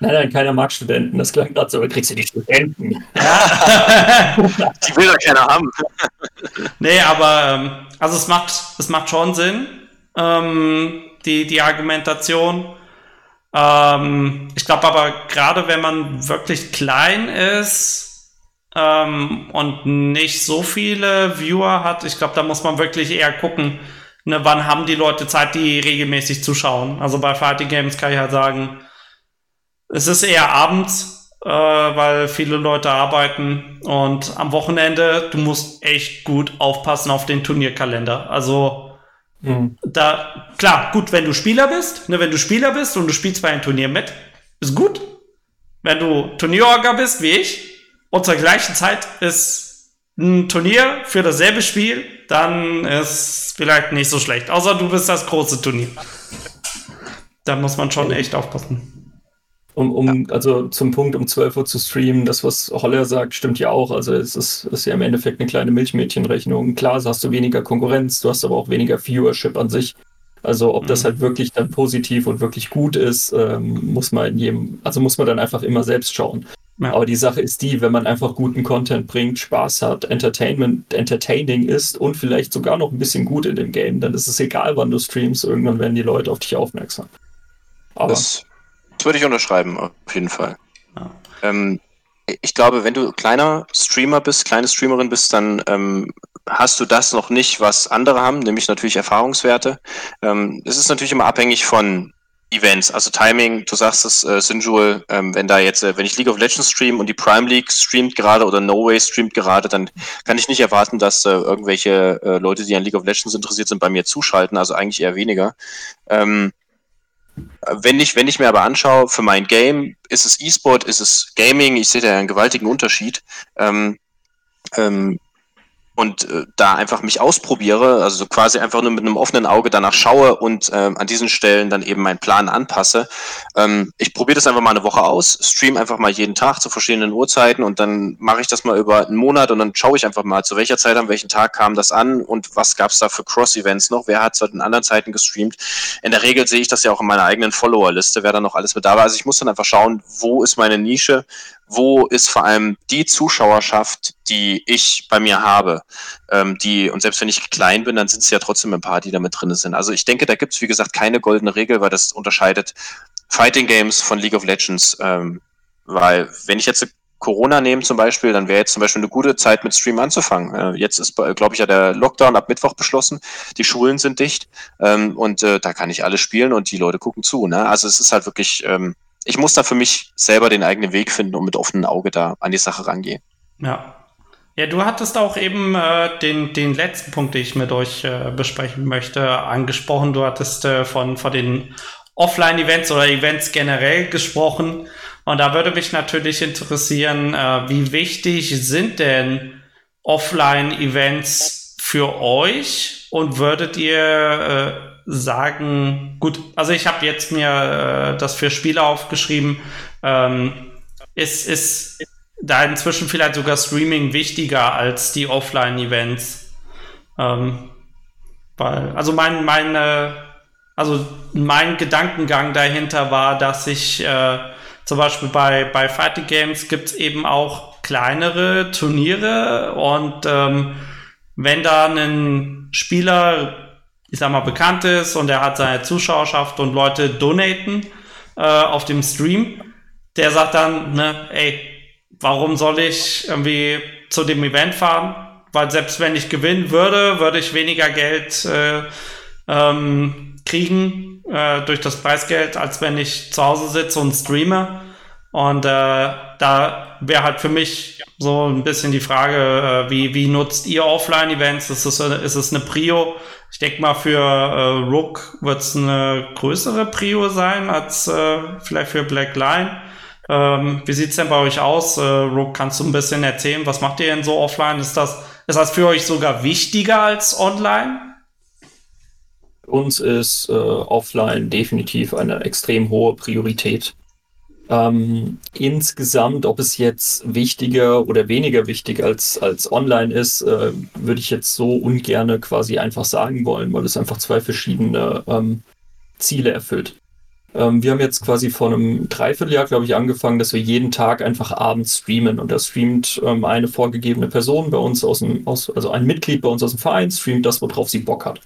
Nein, nein, keiner mag Studenten. Das klang gerade so, aber kriegst du die Studenten. Ja. [laughs] die will doch keiner haben. [laughs] nee, aber ähm, also es macht, es macht schon Sinn, ähm, die, die Argumentation. Ähm, ich glaube aber, gerade wenn man wirklich klein ist, ähm, und nicht so viele Viewer hat, ich glaube, da muss man wirklich eher gucken, ne, wann haben die Leute Zeit, die regelmäßig zuschauen. Also bei Fighting Games kann ich halt sagen, es ist eher abends, äh, weil viele Leute arbeiten und am Wochenende, du musst echt gut aufpassen auf den Turnierkalender. Also mhm. da, klar, gut, wenn du Spieler bist, ne, wenn du Spieler bist und du spielst bei einem Turnier mit, ist gut. Wenn du Turnierorga bist, wie ich, und zur gleichen Zeit ist ein Turnier für dasselbe Spiel, dann ist vielleicht nicht so schlecht. Außer du bist das große Turnier. Da muss man schon echt aufpassen um, um also zum Punkt um 12 Uhr zu streamen, das, was Holler sagt, stimmt ja auch. Also es ist, ist ja im Endeffekt eine kleine Milchmädchenrechnung. Klar, hast du weniger Konkurrenz, du hast aber auch weniger Viewership an sich. Also ob das mhm. halt wirklich dann positiv und wirklich gut ist, ähm, muss man in jedem, also muss man dann einfach immer selbst schauen. Ja. Aber die Sache ist die, wenn man einfach guten Content bringt, Spaß hat, Entertainment, entertaining ist und vielleicht sogar noch ein bisschen gut in dem Game, dann ist es egal, wann du streamst, irgendwann werden die Leute auf dich aufmerksam. Aber das das würde ich unterschreiben, auf jeden Fall. Ja. Ähm, ich glaube, wenn du kleiner Streamer bist, kleine Streamerin bist, dann ähm, hast du das noch nicht, was andere haben, nämlich natürlich Erfahrungswerte. Ähm, es ist natürlich immer abhängig von Events, also Timing. Du sagst es, äh, Sinjul, ähm, wenn da jetzt, äh, wenn ich League of Legends stream und die Prime League streamt gerade oder No Way streamt gerade, dann kann ich nicht erwarten, dass äh, irgendwelche äh, Leute, die an League of Legends interessiert sind, bei mir zuschalten. Also eigentlich eher weniger. Ähm, wenn ich, wenn ich mir aber anschaue, für mein Game, ist es E-Sport, ist es Gaming, ich sehe da einen gewaltigen Unterschied. Ähm, ähm, und äh, da einfach mich ausprobiere, also quasi einfach nur mit einem offenen Auge danach schaue und ähm, an diesen Stellen dann eben meinen Plan anpasse. Ähm, ich probiere das einfach mal eine Woche aus, stream einfach mal jeden Tag zu verschiedenen Uhrzeiten und dann mache ich das mal über einen Monat und dann schaue ich einfach mal, zu welcher Zeit, an welchem Tag kam das an und was gab es da für Cross-Events noch, wer hat zu den anderen Zeiten gestreamt. In der Regel sehe ich das ja auch in meiner eigenen Follower-Liste, wer da noch alles mit da war. Also ich muss dann einfach schauen, wo ist meine Nische, wo ist vor allem die Zuschauerschaft, die ich bei mir habe, ähm, die, und selbst wenn ich klein bin, dann sind es ja trotzdem ein paar, die da mit drin sind. Also ich denke, da gibt es, wie gesagt, keine goldene Regel, weil das unterscheidet Fighting Games von League of Legends. Ähm, weil, wenn ich jetzt Corona nehme zum Beispiel, dann wäre jetzt zum Beispiel eine gute Zeit mit Stream anzufangen. Äh, jetzt ist, glaube ich, ja der Lockdown ab Mittwoch beschlossen. Die Schulen sind dicht ähm, und äh, da kann ich alles spielen und die Leute gucken zu. Ne? Also es ist halt wirklich ähm, ich muss da für mich selber den eigenen Weg finden und mit offenem Auge da an die Sache rangehen. Ja. Ja, du hattest auch eben äh, den, den letzten Punkt, den ich mit euch äh, besprechen möchte, angesprochen. Du hattest äh, von, von den Offline-Events oder Events generell gesprochen. Und da würde mich natürlich interessieren, äh, wie wichtig sind denn Offline-Events für euch? Und würdet ihr äh, sagen, gut, also ich habe jetzt mir äh, das für Spiele aufgeschrieben, ähm, ist, ist da inzwischen vielleicht sogar Streaming wichtiger als die Offline-Events. Ähm, weil, also mein, meine, also mein Gedankengang dahinter war, dass ich äh, zum Beispiel bei, bei Fighting Games gibt es eben auch kleinere Turniere und ähm, wenn da ein Spieler ich sag mal, bekannt ist und er hat seine Zuschauerschaft und Leute donaten äh, auf dem Stream, der sagt dann, ne, ey, warum soll ich irgendwie zu dem Event fahren? Weil selbst wenn ich gewinnen würde, würde ich weniger Geld äh, ähm, kriegen äh, durch das Preisgeld, als wenn ich zu Hause sitze und streame. Und äh, da wäre halt für mich so ein bisschen die Frage, äh, wie, wie nutzt ihr Offline-Events? Ist es, ist es eine Prio? Ich denke mal, für äh, Rook wird es eine größere Prio sein als äh, vielleicht für Black Line. Ähm, wie sieht's denn bei euch aus? Äh, Rook, kannst du ein bisschen erzählen, was macht ihr denn so offline? Ist das, ist das für euch sogar wichtiger als online? Uns ist äh, offline definitiv eine extrem hohe Priorität. Ähm, insgesamt, ob es jetzt wichtiger oder weniger wichtig als, als online ist, äh, würde ich jetzt so ungerne quasi einfach sagen wollen, weil es einfach zwei verschiedene ähm, Ziele erfüllt. Ähm, wir haben jetzt quasi vor einem Dreivierteljahr, glaube ich, angefangen, dass wir jeden Tag einfach abends streamen. Und da streamt ähm, eine vorgegebene Person bei uns aus dem, aus, also ein Mitglied bei uns aus dem Verein, streamt das, worauf sie Bock hat.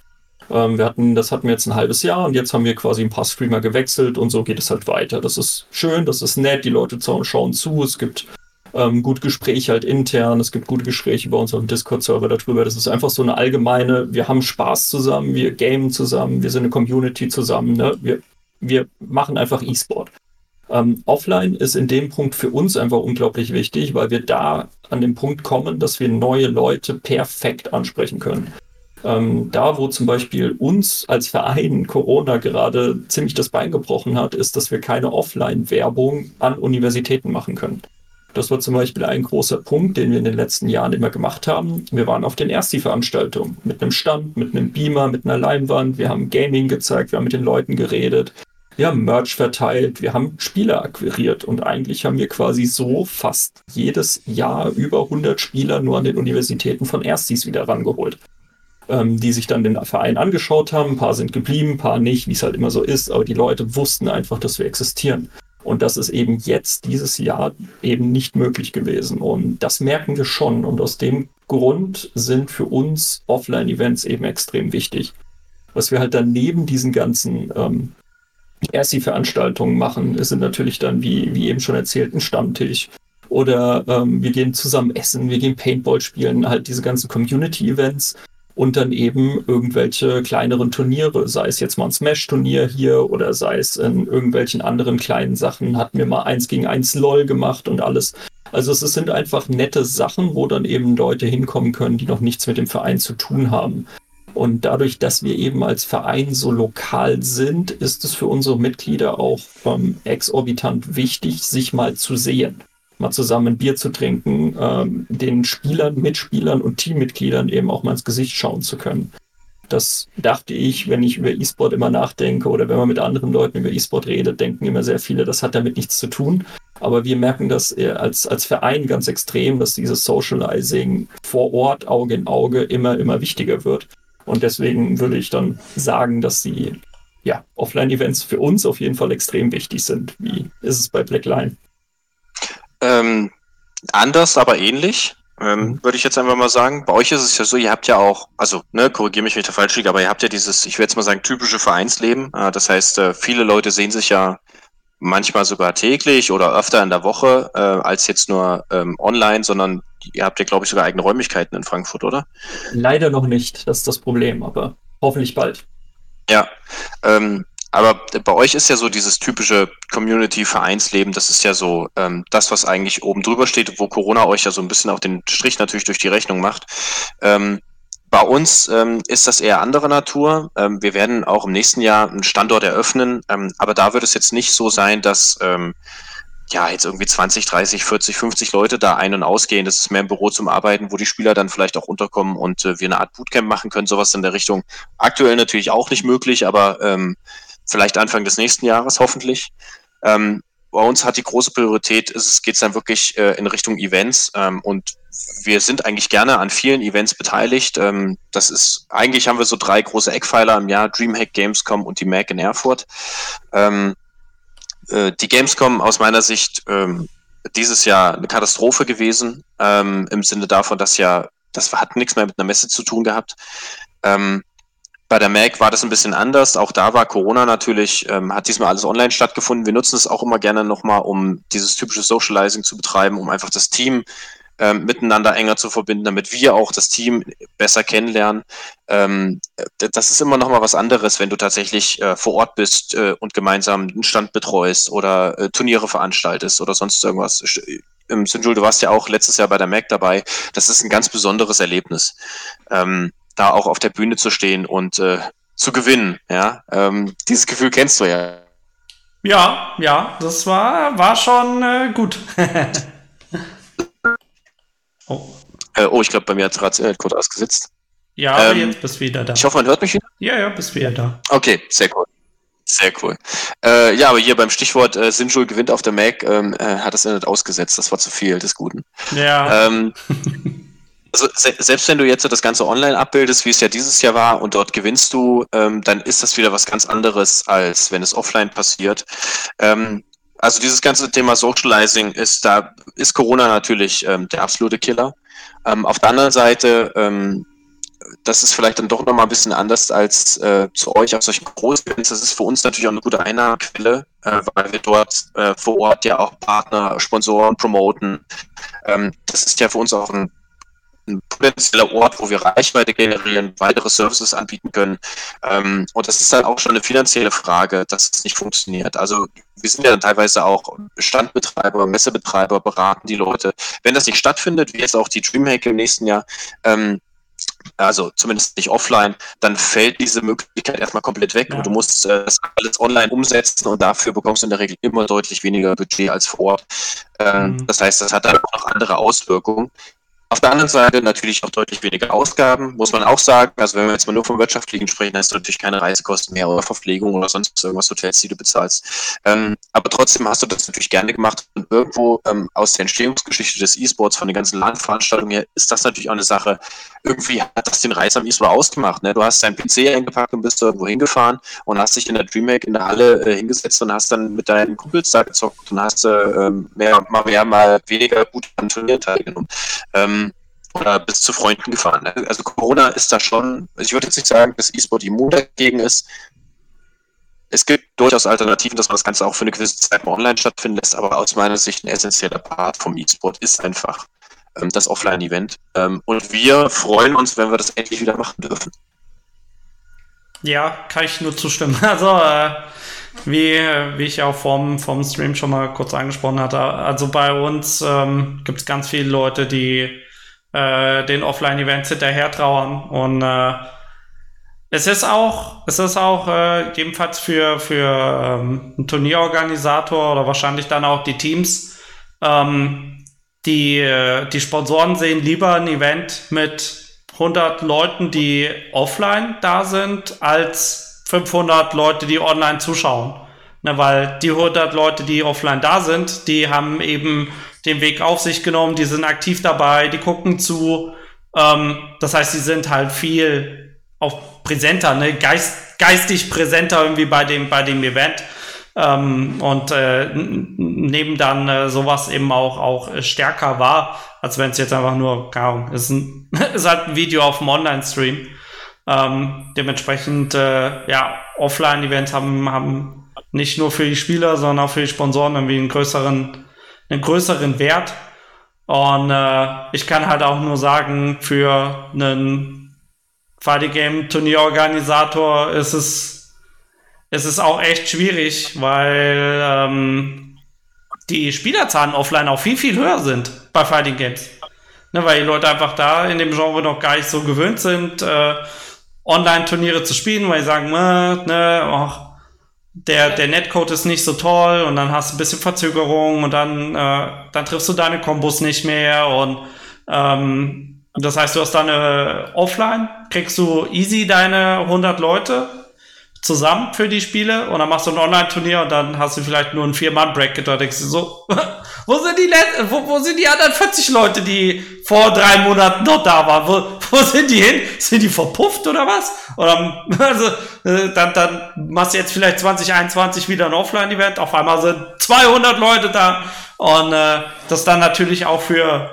Ähm, wir hatten, das hatten wir jetzt ein halbes Jahr und jetzt haben wir quasi ein paar Streamer gewechselt und so geht es halt weiter. Das ist schön, das ist nett, die Leute schauen zu, es gibt ähm, gute Gespräche halt intern, es gibt gute Gespräche bei uns auf dem Discord-Server darüber. Das ist einfach so eine allgemeine, wir haben Spaß zusammen, wir gamen zusammen, wir sind eine Community zusammen, ne? wir, wir machen einfach E-Sport. Ähm, offline ist in dem Punkt für uns einfach unglaublich wichtig, weil wir da an den Punkt kommen, dass wir neue Leute perfekt ansprechen können. Ähm, da, wo zum Beispiel uns als Verein Corona gerade ziemlich das Bein gebrochen hat, ist, dass wir keine Offline-Werbung an Universitäten machen können. Das war zum Beispiel ein großer Punkt, den wir in den letzten Jahren immer gemacht haben. Wir waren auf den Ersti-Veranstaltungen mit einem Stand, mit einem Beamer, mit einer Leinwand. Wir haben Gaming gezeigt, wir haben mit den Leuten geredet. Wir haben Merch verteilt, wir haben Spieler akquiriert und eigentlich haben wir quasi so fast jedes Jahr über 100 Spieler nur an den Universitäten von Erstis wieder rangeholt ähm, die sich dann den Verein angeschaut haben. Ein paar sind geblieben, ein paar nicht, wie es halt immer so ist. Aber die Leute wussten einfach, dass wir existieren. Und das ist eben jetzt, dieses Jahr, eben nicht möglich gewesen. Und das merken wir schon. Und aus dem Grund sind für uns Offline-Events eben extrem wichtig. Was wir halt dann neben diesen ganzen ähm, RC-Veranstaltungen machen, sind natürlich dann, wie, wie eben schon erzählt, ein Stammtisch. Oder ähm, wir gehen zusammen essen, wir gehen Paintball spielen, halt diese ganzen Community-Events und dann eben irgendwelche kleineren Turniere, sei es jetzt mal ein Smash-Turnier hier oder sei es in irgendwelchen anderen kleinen Sachen, hatten wir mal eins gegen eins LOL gemacht und alles. Also es sind einfach nette Sachen, wo dann eben Leute hinkommen können, die noch nichts mit dem Verein zu tun haben. Und dadurch, dass wir eben als Verein so lokal sind, ist es für unsere Mitglieder auch ähm, exorbitant wichtig, sich mal zu sehen mal zusammen Bier zu trinken, ähm, den Spielern, Mitspielern und Teammitgliedern eben auch mal ins Gesicht schauen zu können. Das dachte ich, wenn ich über E-Sport immer nachdenke oder wenn man mit anderen Leuten über E-Sport redet, denken immer sehr viele, das hat damit nichts zu tun. Aber wir merken das als, als Verein ganz extrem, dass dieses Socializing vor Ort, Auge in Auge, immer, immer wichtiger wird. Und deswegen würde ich dann sagen, dass die ja, Offline-Events für uns auf jeden Fall extrem wichtig sind. Wie ist es bei Blackline? Ähm, anders, aber ähnlich, ähm, mhm. würde ich jetzt einfach mal sagen. Bei euch ist es ja so, ihr habt ja auch, also, ne, korrigiere mich, wenn ich da falsch liege, aber ihr habt ja dieses, ich würde jetzt mal sagen, typische Vereinsleben. Äh, das heißt, äh, viele Leute sehen sich ja manchmal sogar täglich oder öfter in der Woche äh, als jetzt nur ähm, online, sondern ihr habt ja, glaube ich, sogar eigene Räumlichkeiten in Frankfurt, oder? Leider noch nicht, das ist das Problem, aber hoffentlich bald. Ja, ähm, aber bei euch ist ja so dieses typische Community-Vereinsleben, das ist ja so ähm, das, was eigentlich oben drüber steht, wo Corona euch ja so ein bisschen auch den Strich natürlich durch die Rechnung macht. Ähm, bei uns ähm, ist das eher andere Natur. Ähm, wir werden auch im nächsten Jahr einen Standort eröffnen, ähm, aber da wird es jetzt nicht so sein, dass ähm, ja, jetzt irgendwie 20, 30, 40, 50 Leute da ein- und ausgehen. Das ist mehr ein Büro zum Arbeiten, wo die Spieler dann vielleicht auch unterkommen und äh, wir eine Art Bootcamp machen können, sowas in der Richtung. Aktuell natürlich auch nicht möglich, aber ähm, vielleicht Anfang des nächsten Jahres hoffentlich. Ähm, bei uns hat die große Priorität, es geht dann wirklich äh, in Richtung Events ähm, und wir sind eigentlich gerne an vielen Events beteiligt. Ähm, das ist, eigentlich haben wir so drei große Eckpfeiler im Jahr, Dreamhack, Gamescom und die Mac in Erfurt. Ähm, äh, die Gamescom aus meiner Sicht ähm, dieses Jahr eine Katastrophe gewesen, ähm, im Sinne davon, dass ja, das hat nichts mehr mit einer Messe zu tun gehabt. Ähm, bei der Mac war das ein bisschen anders. Auch da war Corona natürlich, ähm, hat diesmal alles online stattgefunden. Wir nutzen es auch immer gerne nochmal, um dieses typische Socializing zu betreiben, um einfach das Team ähm, miteinander enger zu verbinden, damit wir auch das Team besser kennenlernen. Ähm, das ist immer nochmal was anderes, wenn du tatsächlich äh, vor Ort bist äh, und gemeinsam einen Stand betreust oder äh, Turniere veranstaltest oder sonst irgendwas. Ähm, Sinjul, du warst ja auch letztes Jahr bei der Mac dabei. Das ist ein ganz besonderes Erlebnis. Ähm, da auch auf der Bühne zu stehen und äh, zu gewinnen. Ja, ähm, dieses Gefühl kennst du ja. Ja, ja, das war, war schon äh, gut. [laughs] oh. Äh, oh, ich glaube, bei mir hat es äh, kurz ausgesetzt. Ja, ähm, jetzt bist du wieder da. Ich hoffe, man hört mich wieder. Ja, ja, bist wieder da. Okay, sehr cool. Sehr cool. Äh, ja, aber hier beim Stichwort äh, Sinjul gewinnt auf der Mac ähm, äh, hat das Internet ausgesetzt. Das war zu viel des Guten. Ja. Ähm, [laughs] Also se selbst wenn du jetzt das Ganze online abbildest, wie es ja dieses Jahr war, und dort gewinnst du, ähm, dann ist das wieder was ganz anderes, als wenn es offline passiert. Ähm, also dieses ganze Thema Socializing ist, da ist Corona natürlich ähm, der absolute Killer. Ähm, auf der anderen Seite ähm, das ist vielleicht dann doch nochmal ein bisschen anders als äh, zu euch auf solchen Groß-Events. Das ist für uns natürlich auch eine gute Einnahmequelle, äh, weil wir dort äh, vor Ort ja auch Partner, Sponsoren promoten. Ähm, das ist ja für uns auch ein, ein, potenzieller Ort, wo wir Reichweite generieren, weitere Services anbieten können. Ähm, und das ist dann auch schon eine finanzielle Frage, dass es nicht funktioniert. Also wir sind ja dann teilweise auch Standbetreiber, Messebetreiber, beraten die Leute. Wenn das nicht stattfindet, wie jetzt auch die Dreamhack im nächsten Jahr, ähm, also zumindest nicht offline, dann fällt diese Möglichkeit erstmal komplett weg ja. und du musst äh, das alles online umsetzen und dafür bekommst du in der Regel immer deutlich weniger Budget als vor Ort. Ähm, mhm. Das heißt, das hat dann auch noch andere Auswirkungen. Auf der anderen Seite natürlich auch deutlich weniger Ausgaben, muss man auch sagen. Also wenn wir jetzt mal nur vom Wirtschaftlichen sprechen, dann hast du natürlich keine Reisekosten mehr oder Verpflegung oder sonst irgendwas Hotels, die du bezahlst. Ähm, aber trotzdem hast du das natürlich gerne gemacht und irgendwo ähm, aus der Entstehungsgeschichte des E-Sports, von den ganzen LAN-Veranstaltungen her, ist das natürlich auch eine Sache. Irgendwie hat das den Reis am E-Sport ausgemacht. Ne? Du hast deinen PC eingepackt und bist irgendwo hingefahren und hast dich in der DreamHack in der Halle äh, hingesetzt und hast dann mit deinen Kumpels da gezockt und hast äh, mehr, mal mehr, mal weniger gut an Turnieren teilgenommen. Ähm, oder bis zu Freunden gefahren. Ne? Also Corona ist da schon, ich würde jetzt nicht sagen, dass E-Sport immun dagegen ist. Es gibt durchaus Alternativen, dass man das Ganze auch für eine gewisse Zeit mal online stattfinden lässt, aber aus meiner Sicht ein essentieller Part vom E-Sport ist einfach ähm, das Offline-Event. Ähm, und wir freuen uns, wenn wir das endlich wieder machen dürfen. Ja, kann ich nur zustimmen. [laughs] Also, äh, wie, wie ich auch vom, vom Stream schon mal kurz angesprochen hatte, also bei uns ähm, gibt es ganz viele Leute, die äh, den Offline-Events hinterher trauern. Und äh, es ist auch, es ist auch äh, jedenfalls für, für ähm, einen Turnierorganisator oder wahrscheinlich dann auch die Teams, ähm, die, äh, die Sponsoren sehen lieber ein Event mit 100 Leuten, die offline da sind, als 500 Leute, die online zuschauen. Ne, weil die 100 Leute, die offline da sind, die haben eben den Weg auf sich genommen, die sind aktiv dabei, die gucken zu. Ähm, das heißt, sie sind halt viel auch präsenter, ne? Geist, geistig präsenter irgendwie bei dem, bei dem Event. Ähm, und äh, nehmen dann äh, sowas eben auch, auch stärker wahr, als wenn es jetzt einfach nur, keine Ahnung, ist, ein, [laughs] ist halt ein Video auf dem Online-Stream. Ähm, dementsprechend, äh, ja, Offline-Events haben, haben nicht nur für die Spieler, sondern auch für die Sponsoren irgendwie einen größeren einen größeren Wert. Und äh, ich kann halt auch nur sagen, für einen Fighting Game Turnierorganisator ist es, ist es auch echt schwierig, weil ähm, die Spielerzahlen offline auch viel, viel höher sind bei Fighting Games. Ne, weil die Leute einfach da in dem Genre noch gar nicht so gewöhnt sind, äh, Online-Turniere zu spielen, weil sie sagen, ne, ach, der, der Netcode ist nicht so toll und dann hast du ein bisschen Verzögerung und dann, äh, dann triffst du deine Kombos nicht mehr und ähm, das heißt, du hast äh, offline, kriegst du easy deine 100 Leute zusammen für die Spiele und dann machst du ein Online-Turnier und dann hast du vielleicht nur ein Vier-Mann-Bracket. Da denkst du so, [laughs] wo sind die wo, wo sind die anderen 40 Leute, die vor drei Monaten noch da waren? Wo, [laughs] wo sind die hin? Sind die verpufft oder was? Oder [laughs] also, äh, dann, dann machst du jetzt vielleicht 2021 wieder ein Offline-Event. Auf einmal sind 200 Leute da und äh, das dann natürlich auch für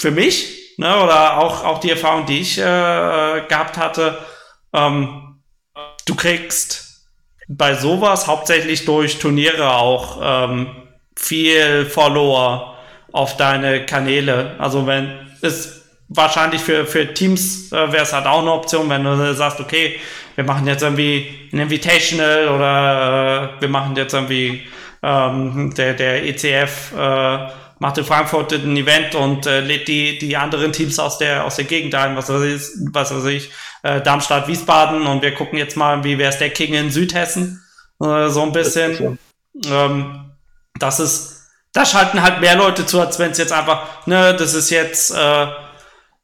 für mich ne, oder auch auch die Erfahrung, die ich äh, gehabt hatte. Ähm, du kriegst bei sowas hauptsächlich durch Turniere auch ähm, viel Follower auf deine Kanäle. Also wenn es wahrscheinlich für, für Teams äh, wäre es halt auch eine Option, wenn du sagst, okay, wir machen jetzt irgendwie ein Invitational oder äh, wir machen jetzt irgendwie ähm, der, der ECF äh, macht in Frankfurt ein Event und äh, lädt die, die anderen Teams aus der, aus der Gegend ein, was weiß ich, was weiß ich äh, Darmstadt, Wiesbaden und wir gucken jetzt mal, wie wäre es der King in Südhessen, äh, so ein bisschen. Ähm, das ist, da schalten halt mehr Leute zu, als wenn es jetzt einfach, ne, das ist jetzt äh,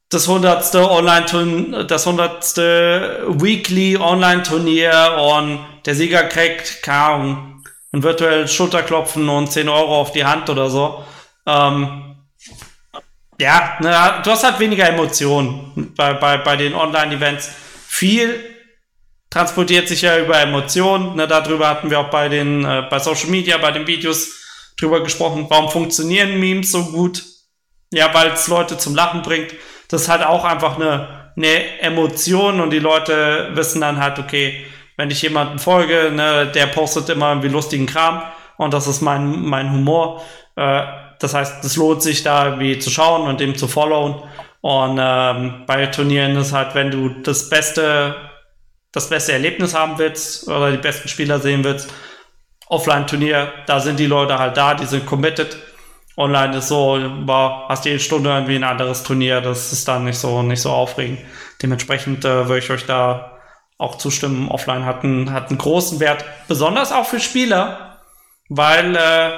das hundertste Online-Turnier, das hundertste Weekly Online-Turnier und der Sieger kriegt, keine Ahnung, ein virtuelles Schulterklopfen und 10 Euro auf die Hand oder so. Ähm, ja, na, du hast halt weniger Emotionen bei, bei, bei den Online-Events. Viel transportiert sich ja über Emotionen. Ne, darüber hatten wir auch bei den äh, bei Social Media, bei den Videos drüber gesprochen. Warum funktionieren Memes so gut? Ja, weil es Leute zum Lachen bringt. Das ist halt auch einfach eine, eine Emotion und die Leute wissen dann halt, okay, wenn ich jemanden folge, ne, der postet immer irgendwie lustigen Kram und das ist mein, mein Humor. Äh, das heißt, es lohnt sich da irgendwie zu schauen und dem zu followen. Und ähm, bei Turnieren ist halt, wenn du das beste, das beste Erlebnis haben willst oder die besten Spieler sehen willst, Offline-Turnier, da sind die Leute halt da, die sind committed. Online ist so, boah, hast jede Stunde irgendwie ein anderes Turnier, das ist dann nicht so, nicht so aufregend. Dementsprechend äh, würde ich euch da auch zustimmen. Offline hat einen, hat einen großen Wert, besonders auch für Spieler, weil äh,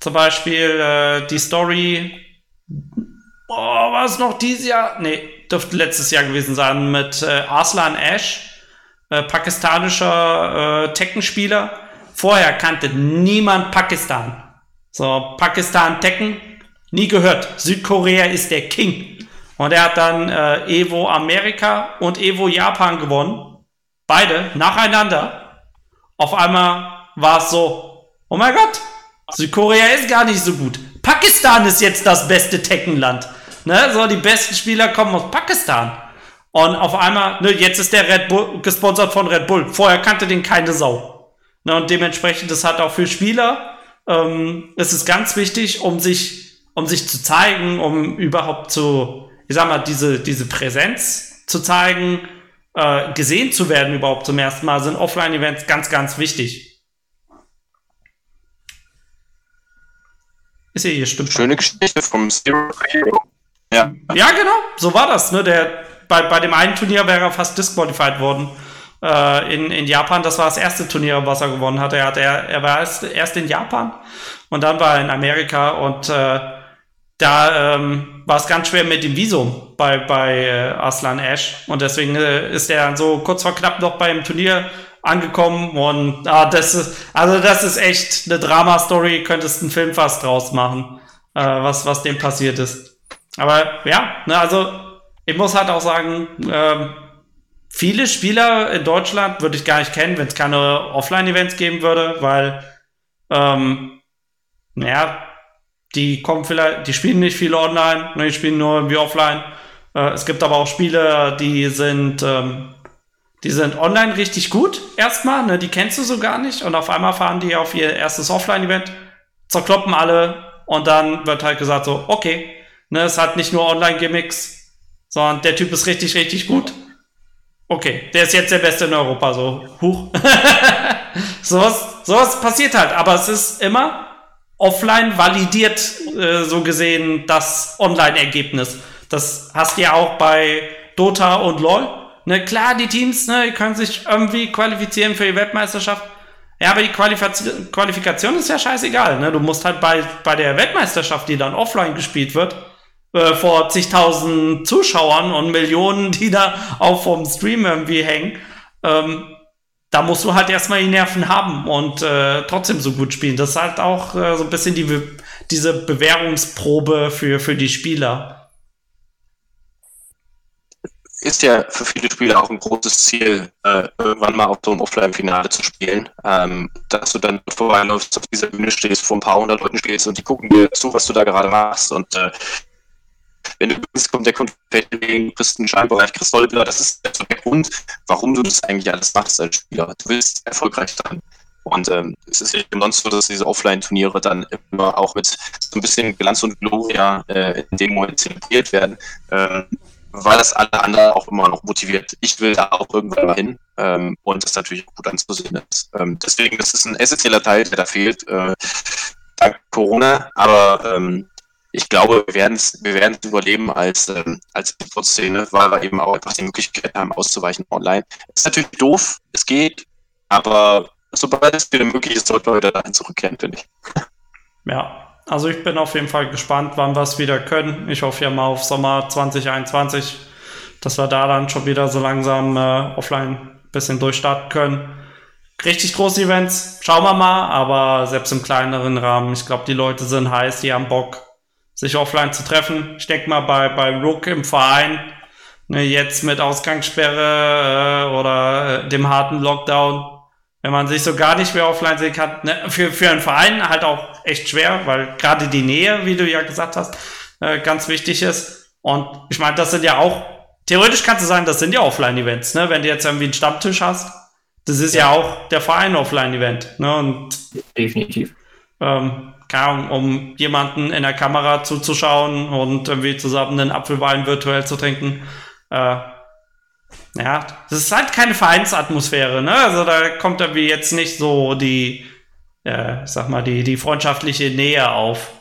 zum Beispiel äh, die Story oh, war es noch dieses Jahr? Nee, dürfte letztes Jahr gewesen sein mit äh, Arslan Ash, äh, pakistanischer äh, Tekken-Spieler. Vorher kannte niemand Pakistan. So, Pakistan Tekken, nie gehört. Südkorea ist der King. Und er hat dann äh, Evo Amerika und Evo Japan gewonnen. Beide nacheinander. Auf einmal war es so, oh mein Gott, Südkorea ist gar nicht so gut. Pakistan ist jetzt das beste Teckenland. Ne? So, die besten Spieler kommen aus Pakistan. Und auf einmal, ne, jetzt ist der Red Bull gesponsert von Red Bull. Vorher kannte den keine Sau. Ne, und dementsprechend, das hat auch für Spieler, ähm, es ist ganz wichtig, um sich, um sich zu zeigen, um überhaupt zu, ich sag mal, diese, diese Präsenz zu zeigen, äh, gesehen zu werden überhaupt zum ersten Mal, sind Offline-Events ganz, ganz wichtig. Ist ja hier stimmt. Schöne Geschichte vom Zero Hero. Ja. ja, genau, so war das. Ne? Der, bei, bei dem einen Turnier wäre er fast disqualified worden. Äh, in, in Japan, das war das erste Turnier, was er gewonnen hatte. Er, hat, er, er war erst, erst in Japan und dann war er in Amerika und äh, da ähm, war es ganz schwer mit dem Visum bei, bei äh, Aslan Ash und deswegen äh, ist er dann so kurz vor knapp noch beim Turnier angekommen und ah, das ist also das ist echt eine Drama-Story, könntest einen Film fast draus machen, äh, was was dem passiert ist. Aber ja, ne, also ich muss halt auch sagen, ähm, viele Spieler in Deutschland würde ich gar nicht kennen, wenn es keine Offline-Events geben würde, weil ähm, naja, die kommen vielleicht, die spielen nicht viel online, ne, die spielen nur irgendwie offline. Äh, es gibt aber auch Spiele, die sind, ähm, die sind online richtig gut erstmal, ne, die kennst du so gar nicht und auf einmal fahren die auf ihr erstes Offline-Event, zerkloppen alle und dann wird halt gesagt so, okay, Ne, es hat nicht nur Online-Gimmicks, sondern der Typ ist richtig, richtig gut. Okay, der ist jetzt der Beste in Europa, so. Huch. [laughs] sowas, sowas passiert halt, aber es ist immer offline validiert, äh, so gesehen, das Online-Ergebnis. Das hast du ja auch bei Dota und LoL. Ne, klar, die Teams, ne, können sich irgendwie qualifizieren für die Weltmeisterschaft. Ja, aber die Qualifikation, Qualifikation ist ja scheißegal. Ne? Du musst halt bei, bei der Weltmeisterschaft, die dann offline gespielt wird, äh, vor zigtausend Zuschauern und Millionen, die da auch vom Stream irgendwie hängen, ähm, da musst du halt erstmal die Nerven haben und äh, trotzdem so gut spielen. Das ist halt auch äh, so ein bisschen die, diese Bewährungsprobe für, für die Spieler. Ist ja für viele Spieler auch ein großes Ziel, äh, irgendwann mal auf so einem Offline-Finale zu spielen. Ähm, dass du dann vorbeiläufst, auf dieser Bühne stehst, vor ein paar hundert Leuten stehst und die gucken dir zu, was du da gerade machst. Und äh, wenn du bist, kommt der Konfetti, kriegst einen Scheinbereich, kriegst Dollar. Das ist der Grund, warum du das eigentlich alles machst als Spieler. Du willst erfolgreich sein. Und ähm, es ist ja sonst so, dass diese Offline-Turniere dann immer auch mit so ein bisschen Glanz und Gloria äh, in dem Moment zelebriert werden, ähm, weil das alle anderen auch immer noch motiviert. Ich will da auch irgendwann mal hin ähm, und das natürlich gut anzusehen ist. Ähm, deswegen, das ist ein essentieller Teil, der da fehlt, äh, dank Corona, aber ähm, ich glaube, wir werden es wir werden's überleben als, ähm, als Szene, weil wir eben auch einfach die Möglichkeit haben, auszuweichen online. Ist natürlich doof, es geht, aber sobald es wieder möglich ist, sollten wir wieder dahin zurückkehren, finde ich. Ja, also ich bin auf jeden Fall gespannt, wann wir es wieder können. Ich hoffe ja mal auf Sommer 2021, dass wir da dann schon wieder so langsam äh, offline ein bisschen durchstarten können. Richtig große Events, schauen wir mal, aber selbst im kleineren Rahmen, ich glaube, die Leute sind heiß, die haben Bock sich offline zu treffen. Ich denke mal bei, bei Rook im Verein, ne, jetzt mit Ausgangssperre äh, oder äh, dem harten Lockdown, wenn man sich so gar nicht mehr offline sehen kann, ne, für, für einen Verein halt auch echt schwer, weil gerade die Nähe, wie du ja gesagt hast, äh, ganz wichtig ist. Und ich meine, das sind ja auch theoretisch kannst du sagen, das sind ja Offline-Events, ne? Wenn du jetzt irgendwie einen Stammtisch hast, das ist ja, ja auch der Verein Offline-Event, ne? Und definitiv. Ähm, Ahnung, um jemanden in der Kamera zuzuschauen und irgendwie zusammen einen Apfelwein virtuell zu trinken. Äh, ja, das ist halt keine Vereinsatmosphäre, ne? Also da kommt irgendwie jetzt nicht so die, äh, sag mal, die, die freundschaftliche Nähe auf.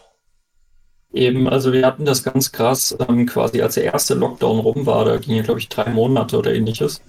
Eben, also wir hatten das ganz krass ähm, quasi, als der erste Lockdown rum war, da ging ja, glaube ich, drei Monate oder ähnliches.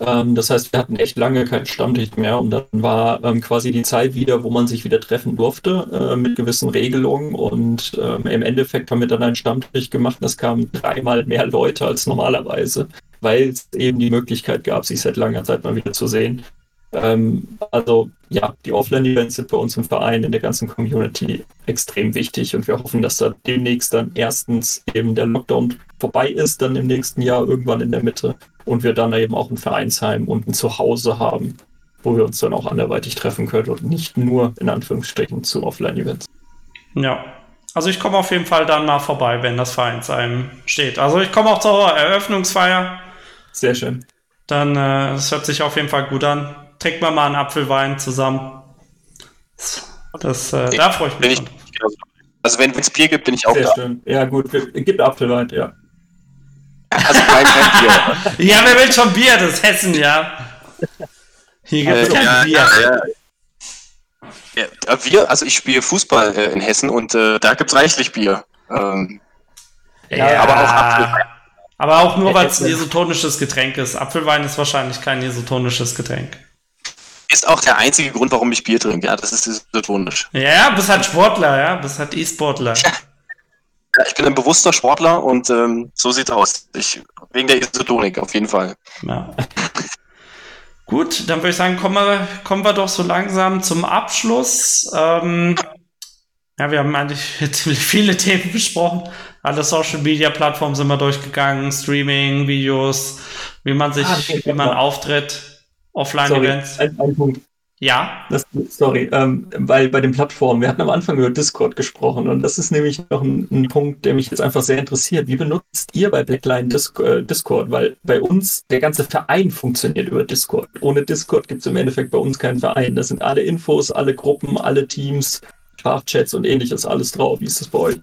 Ähm, das heißt, wir hatten echt lange keinen Stammtisch mehr und dann war ähm, quasi die Zeit wieder, wo man sich wieder treffen durfte äh, mit gewissen Regelungen und ähm, im Endeffekt haben wir dann einen Stammtisch gemacht. Das kamen dreimal mehr Leute als normalerweise, weil es eben die Möglichkeit gab, sich seit langer Zeit mal wieder zu sehen. Ähm, also ja, die Offline-Events sind bei uns im Verein, in der ganzen Community extrem wichtig und wir hoffen, dass da demnächst dann erstens eben der Lockdown vorbei ist, dann im nächsten Jahr irgendwann in der Mitte und wir dann eben auch ein Vereinsheim und ein Zuhause haben, wo wir uns dann auch anderweitig treffen können und nicht nur in Anführungsstrichen zu Offline-Events. Ja, also ich komme auf jeden Fall dann mal vorbei, wenn das Vereinsheim steht. Also ich komme auch zur Eröffnungsfeier. Sehr schön. Dann, äh, es hört sich auf jeden Fall gut an. Trinkt man mal einen Apfelwein zusammen. Das, äh, da freue ich mich. Ich, also wenn es Bier gibt, bin ich auch Sehr da. Schön. Ja gut, gibt Apfelwein, ja. Also kein, kein Bier. [laughs] ja, wer will schon Bier? Das ist Hessen, ja. Hier gibt es äh, kein ja, Bier. Ja, ja. wir, also ich spiele Fußball äh, in Hessen und äh, da gibt es reichlich Bier. Ähm, ja, aber auch Apfelwein. Aber auch nur, weil es ein isotonisches Getränk ist. Apfelwein ist wahrscheinlich kein isotonisches Getränk. Ist auch der einzige Grund, warum ich Bier trinke. Ja, das ist isotonisch. Ja, bist halt Sportler, ja, bist halt E-Sportler. Ja. Ja, ich bin ein bewusster Sportler und ähm, so sieht's aus. Ich, wegen der Isotonik auf jeden Fall. Ja. [laughs] Gut, dann würde ich sagen, kommen wir, kommen wir doch so langsam zum Abschluss. Ähm, ja, wir haben eigentlich [laughs] ziemlich viele Themen besprochen. Alle Social Media Plattformen sind wir durchgegangen, Streaming, Videos, wie man sich, ah, wie man auftritt, Offline-Events. Ein, ein Punkt. Ja. Das, sorry, ähm, weil bei den Plattformen, wir hatten am Anfang über Discord gesprochen und das ist nämlich noch ein, ein Punkt, der mich jetzt einfach sehr interessiert. Wie benutzt ihr bei Blackline Disc äh, Discord? Weil bei uns der ganze Verein funktioniert über Discord. Ohne Discord gibt es im Endeffekt bei uns keinen Verein. Das sind alle Infos, alle Gruppen, alle Teams, Sprachchats und ähnliches alles drauf. Wie ist das bei euch?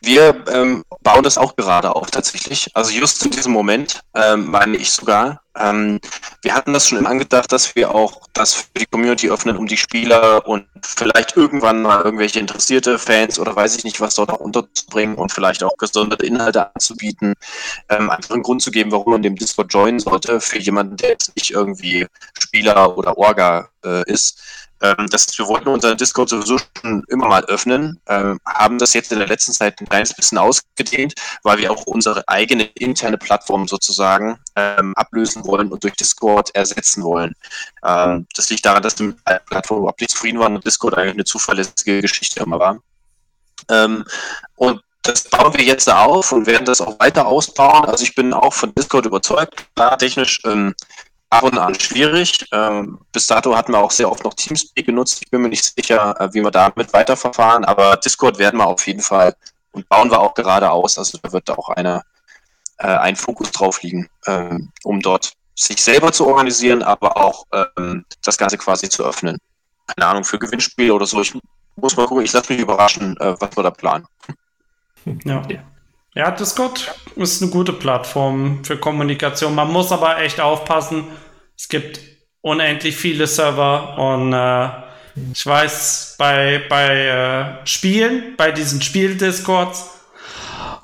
Wir ähm, bauen das auch gerade auf tatsächlich. Also just in diesem Moment ähm, meine ich sogar. Ähm, wir hatten das schon angedacht, dass wir auch das für die Community öffnen, um die Spieler und vielleicht irgendwann mal irgendwelche interessierte Fans oder weiß ich nicht, was dort auch unterzubringen und vielleicht auch gesonderte Inhalte anzubieten. Ähm, einfach einen Grund zu geben, warum man dem Discord joinen sollte für jemanden, der jetzt nicht irgendwie Spieler oder Orga äh, ist. Ähm, das, wir wollten unseren Discord sowieso schon immer mal öffnen, ähm, haben das jetzt in der letzten Zeit ein kleines bisschen ausgedehnt, weil wir auch unsere eigene interne Plattform sozusagen ähm, ablösen wollen und durch Discord ersetzen wollen. Ähm, das liegt daran, dass wir mit der Plattform überhaupt nicht zufrieden waren und Discord eigentlich eine zuverlässige Geschichte immer war. Ähm, und das bauen wir jetzt auf und werden das auch weiter ausbauen. Also ich bin auch von Discord überzeugt. Klar, technisch ähm, ab und an schwierig. Ähm, bis dato hatten wir auch sehr oft noch Teamspeak genutzt. Ich bin mir nicht sicher, äh, wie wir damit weiterverfahren, aber Discord werden wir auf jeden Fall und bauen wir auch gerade aus. Also da wird auch eine, äh, ein Fokus drauf liegen, ähm, um dort sich selber zu organisieren, aber auch ähm, das Ganze quasi zu öffnen. Keine Ahnung, für Gewinnspiele oder so. Ich muss mal gucken, ich lasse mich überraschen, äh, was wir da planen. Ja. Ja, Discord ist eine gute Plattform für Kommunikation. Man muss aber echt aufpassen. Es gibt unendlich viele Server und äh, ich weiß, bei, bei äh, Spielen, bei diesen Spiel-Discords,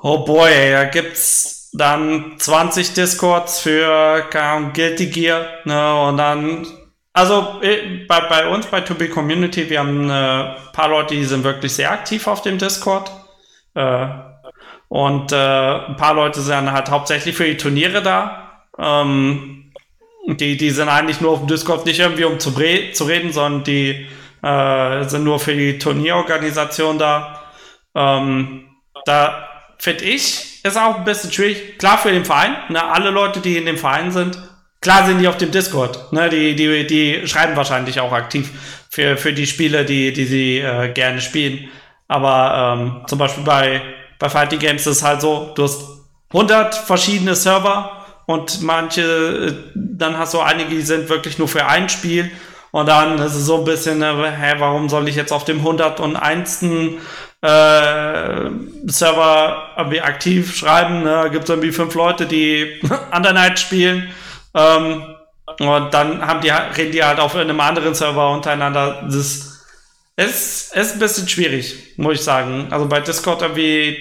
oh boy, da gibt's dann 20 Discords für keine Guilty Gear, ne, und dann, also äh, bei, bei uns, bei To Be Community, wir haben ein äh, paar Leute, die sind wirklich sehr aktiv auf dem Discord. Äh, und äh, ein paar Leute sind halt hauptsächlich für die Turniere da. Ähm, die, die sind eigentlich nur auf dem Discord nicht irgendwie um zu, zu reden, sondern die äh, sind nur für die Turnierorganisation da. Ähm, da finde ich, ist auch ein bisschen schwierig. Klar für den Verein, ne, alle Leute, die in dem Verein sind, klar sind die auf dem Discord. Ne, die, die, die schreiben wahrscheinlich auch aktiv für, für die Spiele, die, die sie äh, gerne spielen. Aber ähm, zum Beispiel bei bei Fighting Games ist es halt so, du hast 100 verschiedene Server und manche, äh, dann hast du einige, die sind wirklich nur für ein Spiel und dann ist es so ein bisschen, äh, hä, warum soll ich jetzt auf dem 101. Äh, Server irgendwie aktiv schreiben? Ne? Gibt es irgendwie fünf Leute, die [laughs] Undernight spielen ähm, und dann haben die, reden die halt auf einem anderen Server untereinander. Das ist, ist ein bisschen schwierig, muss ich sagen. Also bei Discord irgendwie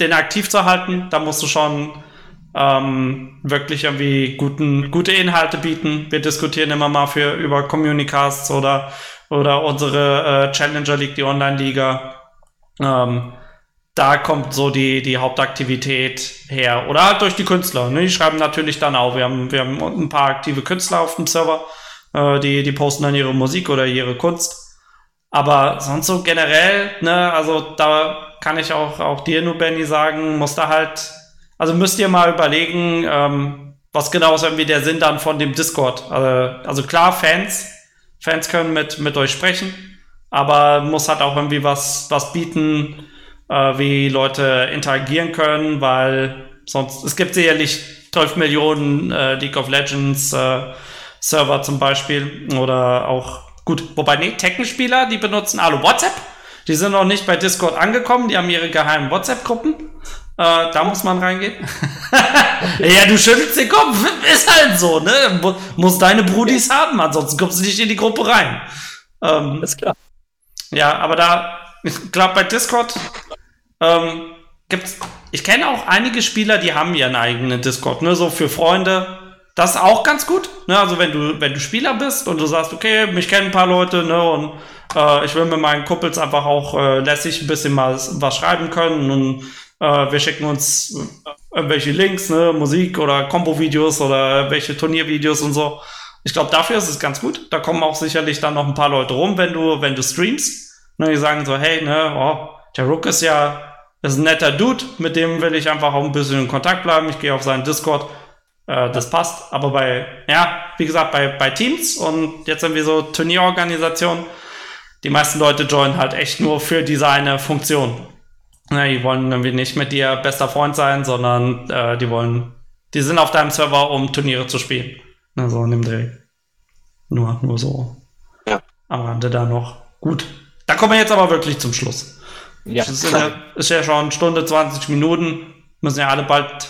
den aktiv zu halten, da musst du schon ähm, wirklich irgendwie guten, gute Inhalte bieten. Wir diskutieren immer mal für über Communicasts oder, oder unsere äh, Challenger League, die Online-Liga. Ähm, da kommt so die, die Hauptaktivität her. Oder halt durch die Künstler. Ne? Die schreiben natürlich dann auch. Wir haben, wir haben ein paar aktive Künstler auf dem Server, äh, die, die posten dann ihre Musik oder ihre Kunst. Aber sonst so generell, ne, also da kann ich auch, auch dir nur, Benny, sagen, muss da halt, also müsst ihr mal überlegen, ähm, was genau ist irgendwie der Sinn dann von dem Discord. Also, also klar, Fans, Fans können mit, mit euch sprechen, aber muss halt auch irgendwie was, was bieten, äh, wie Leute interagieren können, weil sonst, es gibt sicherlich 12 Millionen äh, League of Legends äh, Server zum Beispiel oder auch Gut, wobei, nee, Tekken-Spieler, die benutzen alle WhatsApp. Die sind noch nicht bei Discord angekommen, die haben ihre geheimen WhatsApp-Gruppen. Äh, da muss man reingehen. [laughs] ja, du schüttelst den Kopf. Ist halt so, ne? Muss deine Brudis haben, ansonsten kommst du nicht in die Gruppe rein. Ähm, ist klar. Ja, aber da, ich glaube, bei Discord ähm, gibt's. Ich kenne auch einige Spieler, die haben ihren eigenen Discord, ne? So für Freunde. Das ist auch ganz gut. Ne? Also wenn du, wenn du Spieler bist und du sagst, okay, mich kennen ein paar Leute, ne, und äh, ich will mit meinen Kumpels einfach auch äh, lässig ein bisschen mal was schreiben können und äh, wir schicken uns irgendwelche Links, ne, Musik oder Combo-Videos oder welche Turniervideos und so. Ich glaube, dafür ist es ganz gut. Da kommen auch sicherlich dann noch ein paar Leute rum, wenn du, wenn du streamst. Ne, die sagen so, hey, ne, oh, der Rook ist ja ist ein netter Dude, mit dem will ich einfach auch ein bisschen in Kontakt bleiben. Ich gehe auf seinen Discord äh, das passt. Aber bei, ja, wie gesagt, bei, bei Teams und jetzt irgendwie so Turnierorganisationen, die meisten Leute joinen halt echt nur für diese eine Funktion. Ja, die wollen irgendwie nicht mit dir bester Freund sein, sondern äh, die wollen, die sind auf deinem Server, um Turniere zu spielen. Ne, so in dem Dreh. Nur, nur so. Ja. Am Rande da noch. Gut. Da kommen wir jetzt aber wirklich zum Schluss. Ja. Es ist, ja, ist ja schon Stunde 20 Minuten. Müssen ja alle bald,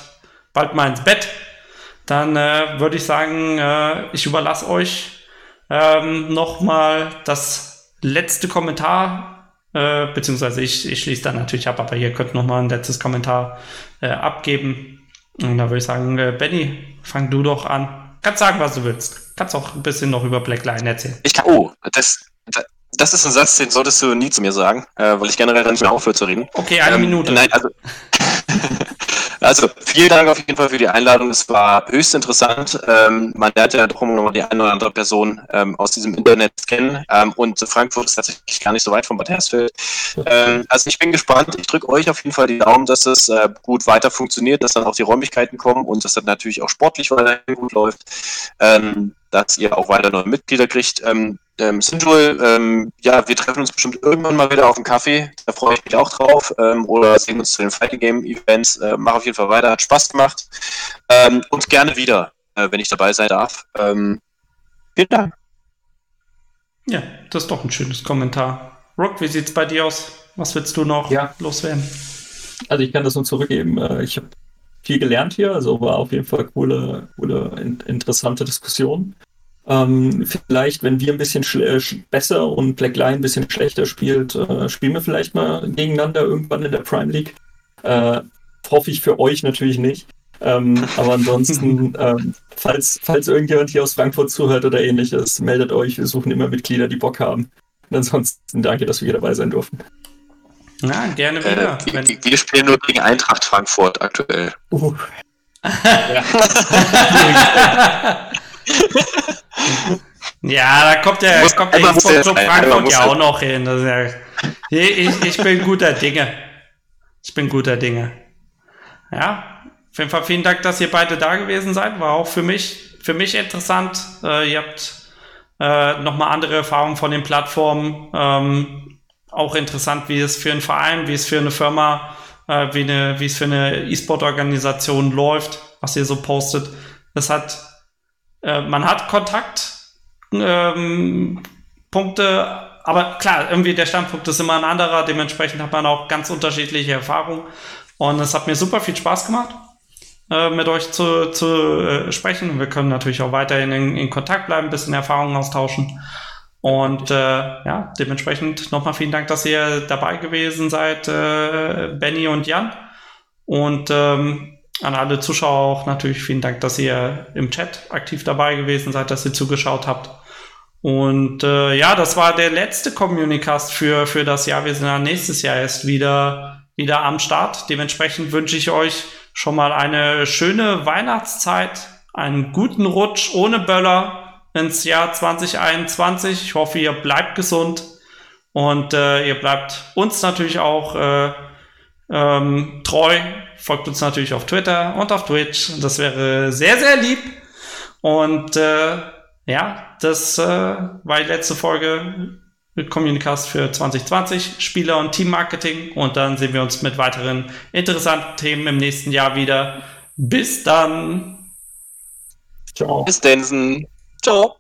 bald mal ins Bett dann äh, würde ich sagen, äh, ich überlasse euch ähm, nochmal das letzte Kommentar, äh, beziehungsweise ich, ich schließe dann natürlich ab, aber ihr könnt nochmal ein letztes Kommentar äh, abgeben. Und da würde ich sagen, äh, Benny, fang du doch an. Kannst sagen, was du willst. Kannst auch ein bisschen noch über Blackline erzählen. Ich kann, oh, das, das ist ein Satz, den solltest du nie zu mir sagen, äh, weil ich generell dann nicht mehr aufhöre zu reden. Okay, eine ähm, Minute. Nein, also [laughs] Also vielen Dank auf jeden Fall für die Einladung. Es war höchst interessant. Ähm, man lernt ja doch immer noch die eine oder andere Person ähm, aus diesem Internet kennen. Ähm, und Frankfurt ist tatsächlich gar nicht so weit von Bad Hersfeld. Ähm, also ich bin gespannt. Ich drücke euch auf jeden Fall die Daumen, dass es äh, gut weiter funktioniert, dass dann auch die Räumlichkeiten kommen und dass das natürlich auch sportlich weiterhin gut läuft. Ähm, dass ihr auch weiter neue Mitglieder kriegt. Ähm, ähm, Sinjul, ähm, ja, wir treffen uns bestimmt irgendwann mal wieder auf einen Kaffee. Da freue ich mich auch drauf. Ähm, oder sehen uns zu den Fighting Game Events. Äh, mach auf jeden Fall weiter, hat Spaß gemacht. Ähm, und gerne wieder, äh, wenn ich dabei sein darf. Ähm, vielen Dank. Ja, das ist doch ein schönes Kommentar. Rock, wie sieht's bei dir aus? Was willst du noch ja. loswerden? Also ich kann das nur zurückgeben. Äh, ich habe viel gelernt hier, also war auf jeden Fall coole, coole, interessante Diskussion. Ähm, vielleicht, wenn wir ein bisschen äh, besser und Black Lion ein bisschen schlechter spielt, äh, spielen wir vielleicht mal gegeneinander irgendwann in der Prime League. Äh, hoffe ich für euch natürlich nicht. Ähm, [laughs] aber ansonsten, ähm, falls, falls irgendjemand hier aus Frankfurt zuhört oder ähnliches, meldet euch. Wir suchen immer Mitglieder, die Bock haben. Und ansonsten danke, dass wir hier dabei sein durften. Ja, gerne wieder. Äh, wir, wir, spielen nur gegen Eintracht Frankfurt aktuell. Uh. [laughs] ja. [laughs] [laughs] ja, da kommt der, kommt der Info zu Frankfurt ja auch noch hin. Ja, ich, ich bin guter Dinge. Ich bin guter Dinge. Ja, auf jeden Fall vielen Dank, dass ihr beide da gewesen seid. War auch für mich, für mich interessant. Äh, ihr habt äh, nochmal andere Erfahrungen von den Plattformen. Ähm, auch interessant, wie es für einen Verein, wie es für eine Firma äh, wie, eine, wie es für eine E-Sport-Organisation läuft, was ihr so postet. Das hat, äh, man hat Kontakt, ähm, aber klar, irgendwie der Standpunkt ist immer ein anderer, dementsprechend hat man auch ganz unterschiedliche Erfahrungen. Und es hat mir super viel Spaß gemacht, äh, mit euch zu, zu äh, sprechen. Wir können natürlich auch weiterhin in, in Kontakt bleiben, ein bisschen Erfahrungen austauschen. Und äh, ja, dementsprechend nochmal vielen Dank, dass ihr dabei gewesen seid, äh, Benny und Jan. Und ähm, an alle Zuschauer auch natürlich vielen Dank, dass ihr im Chat aktiv dabei gewesen seid, dass ihr zugeschaut habt. Und äh, ja, das war der letzte Communicast für, für das Jahr. Wir sind dann nächstes Jahr erst wieder, wieder am Start. Dementsprechend wünsche ich euch schon mal eine schöne Weihnachtszeit, einen guten Rutsch ohne Böller ins Jahr 2021. Ich hoffe, ihr bleibt gesund und äh, ihr bleibt uns natürlich auch äh, ähm, treu. Folgt uns natürlich auf Twitter und auf Twitch. Das wäre sehr, sehr lieb. Und äh, ja, das äh, war die letzte Folge mit Communicast für 2020, Spieler- und Teammarketing. Und dann sehen wir uns mit weiteren interessanten Themen im nächsten Jahr wieder. Bis dann. Ciao. Bis Densen. Ciao.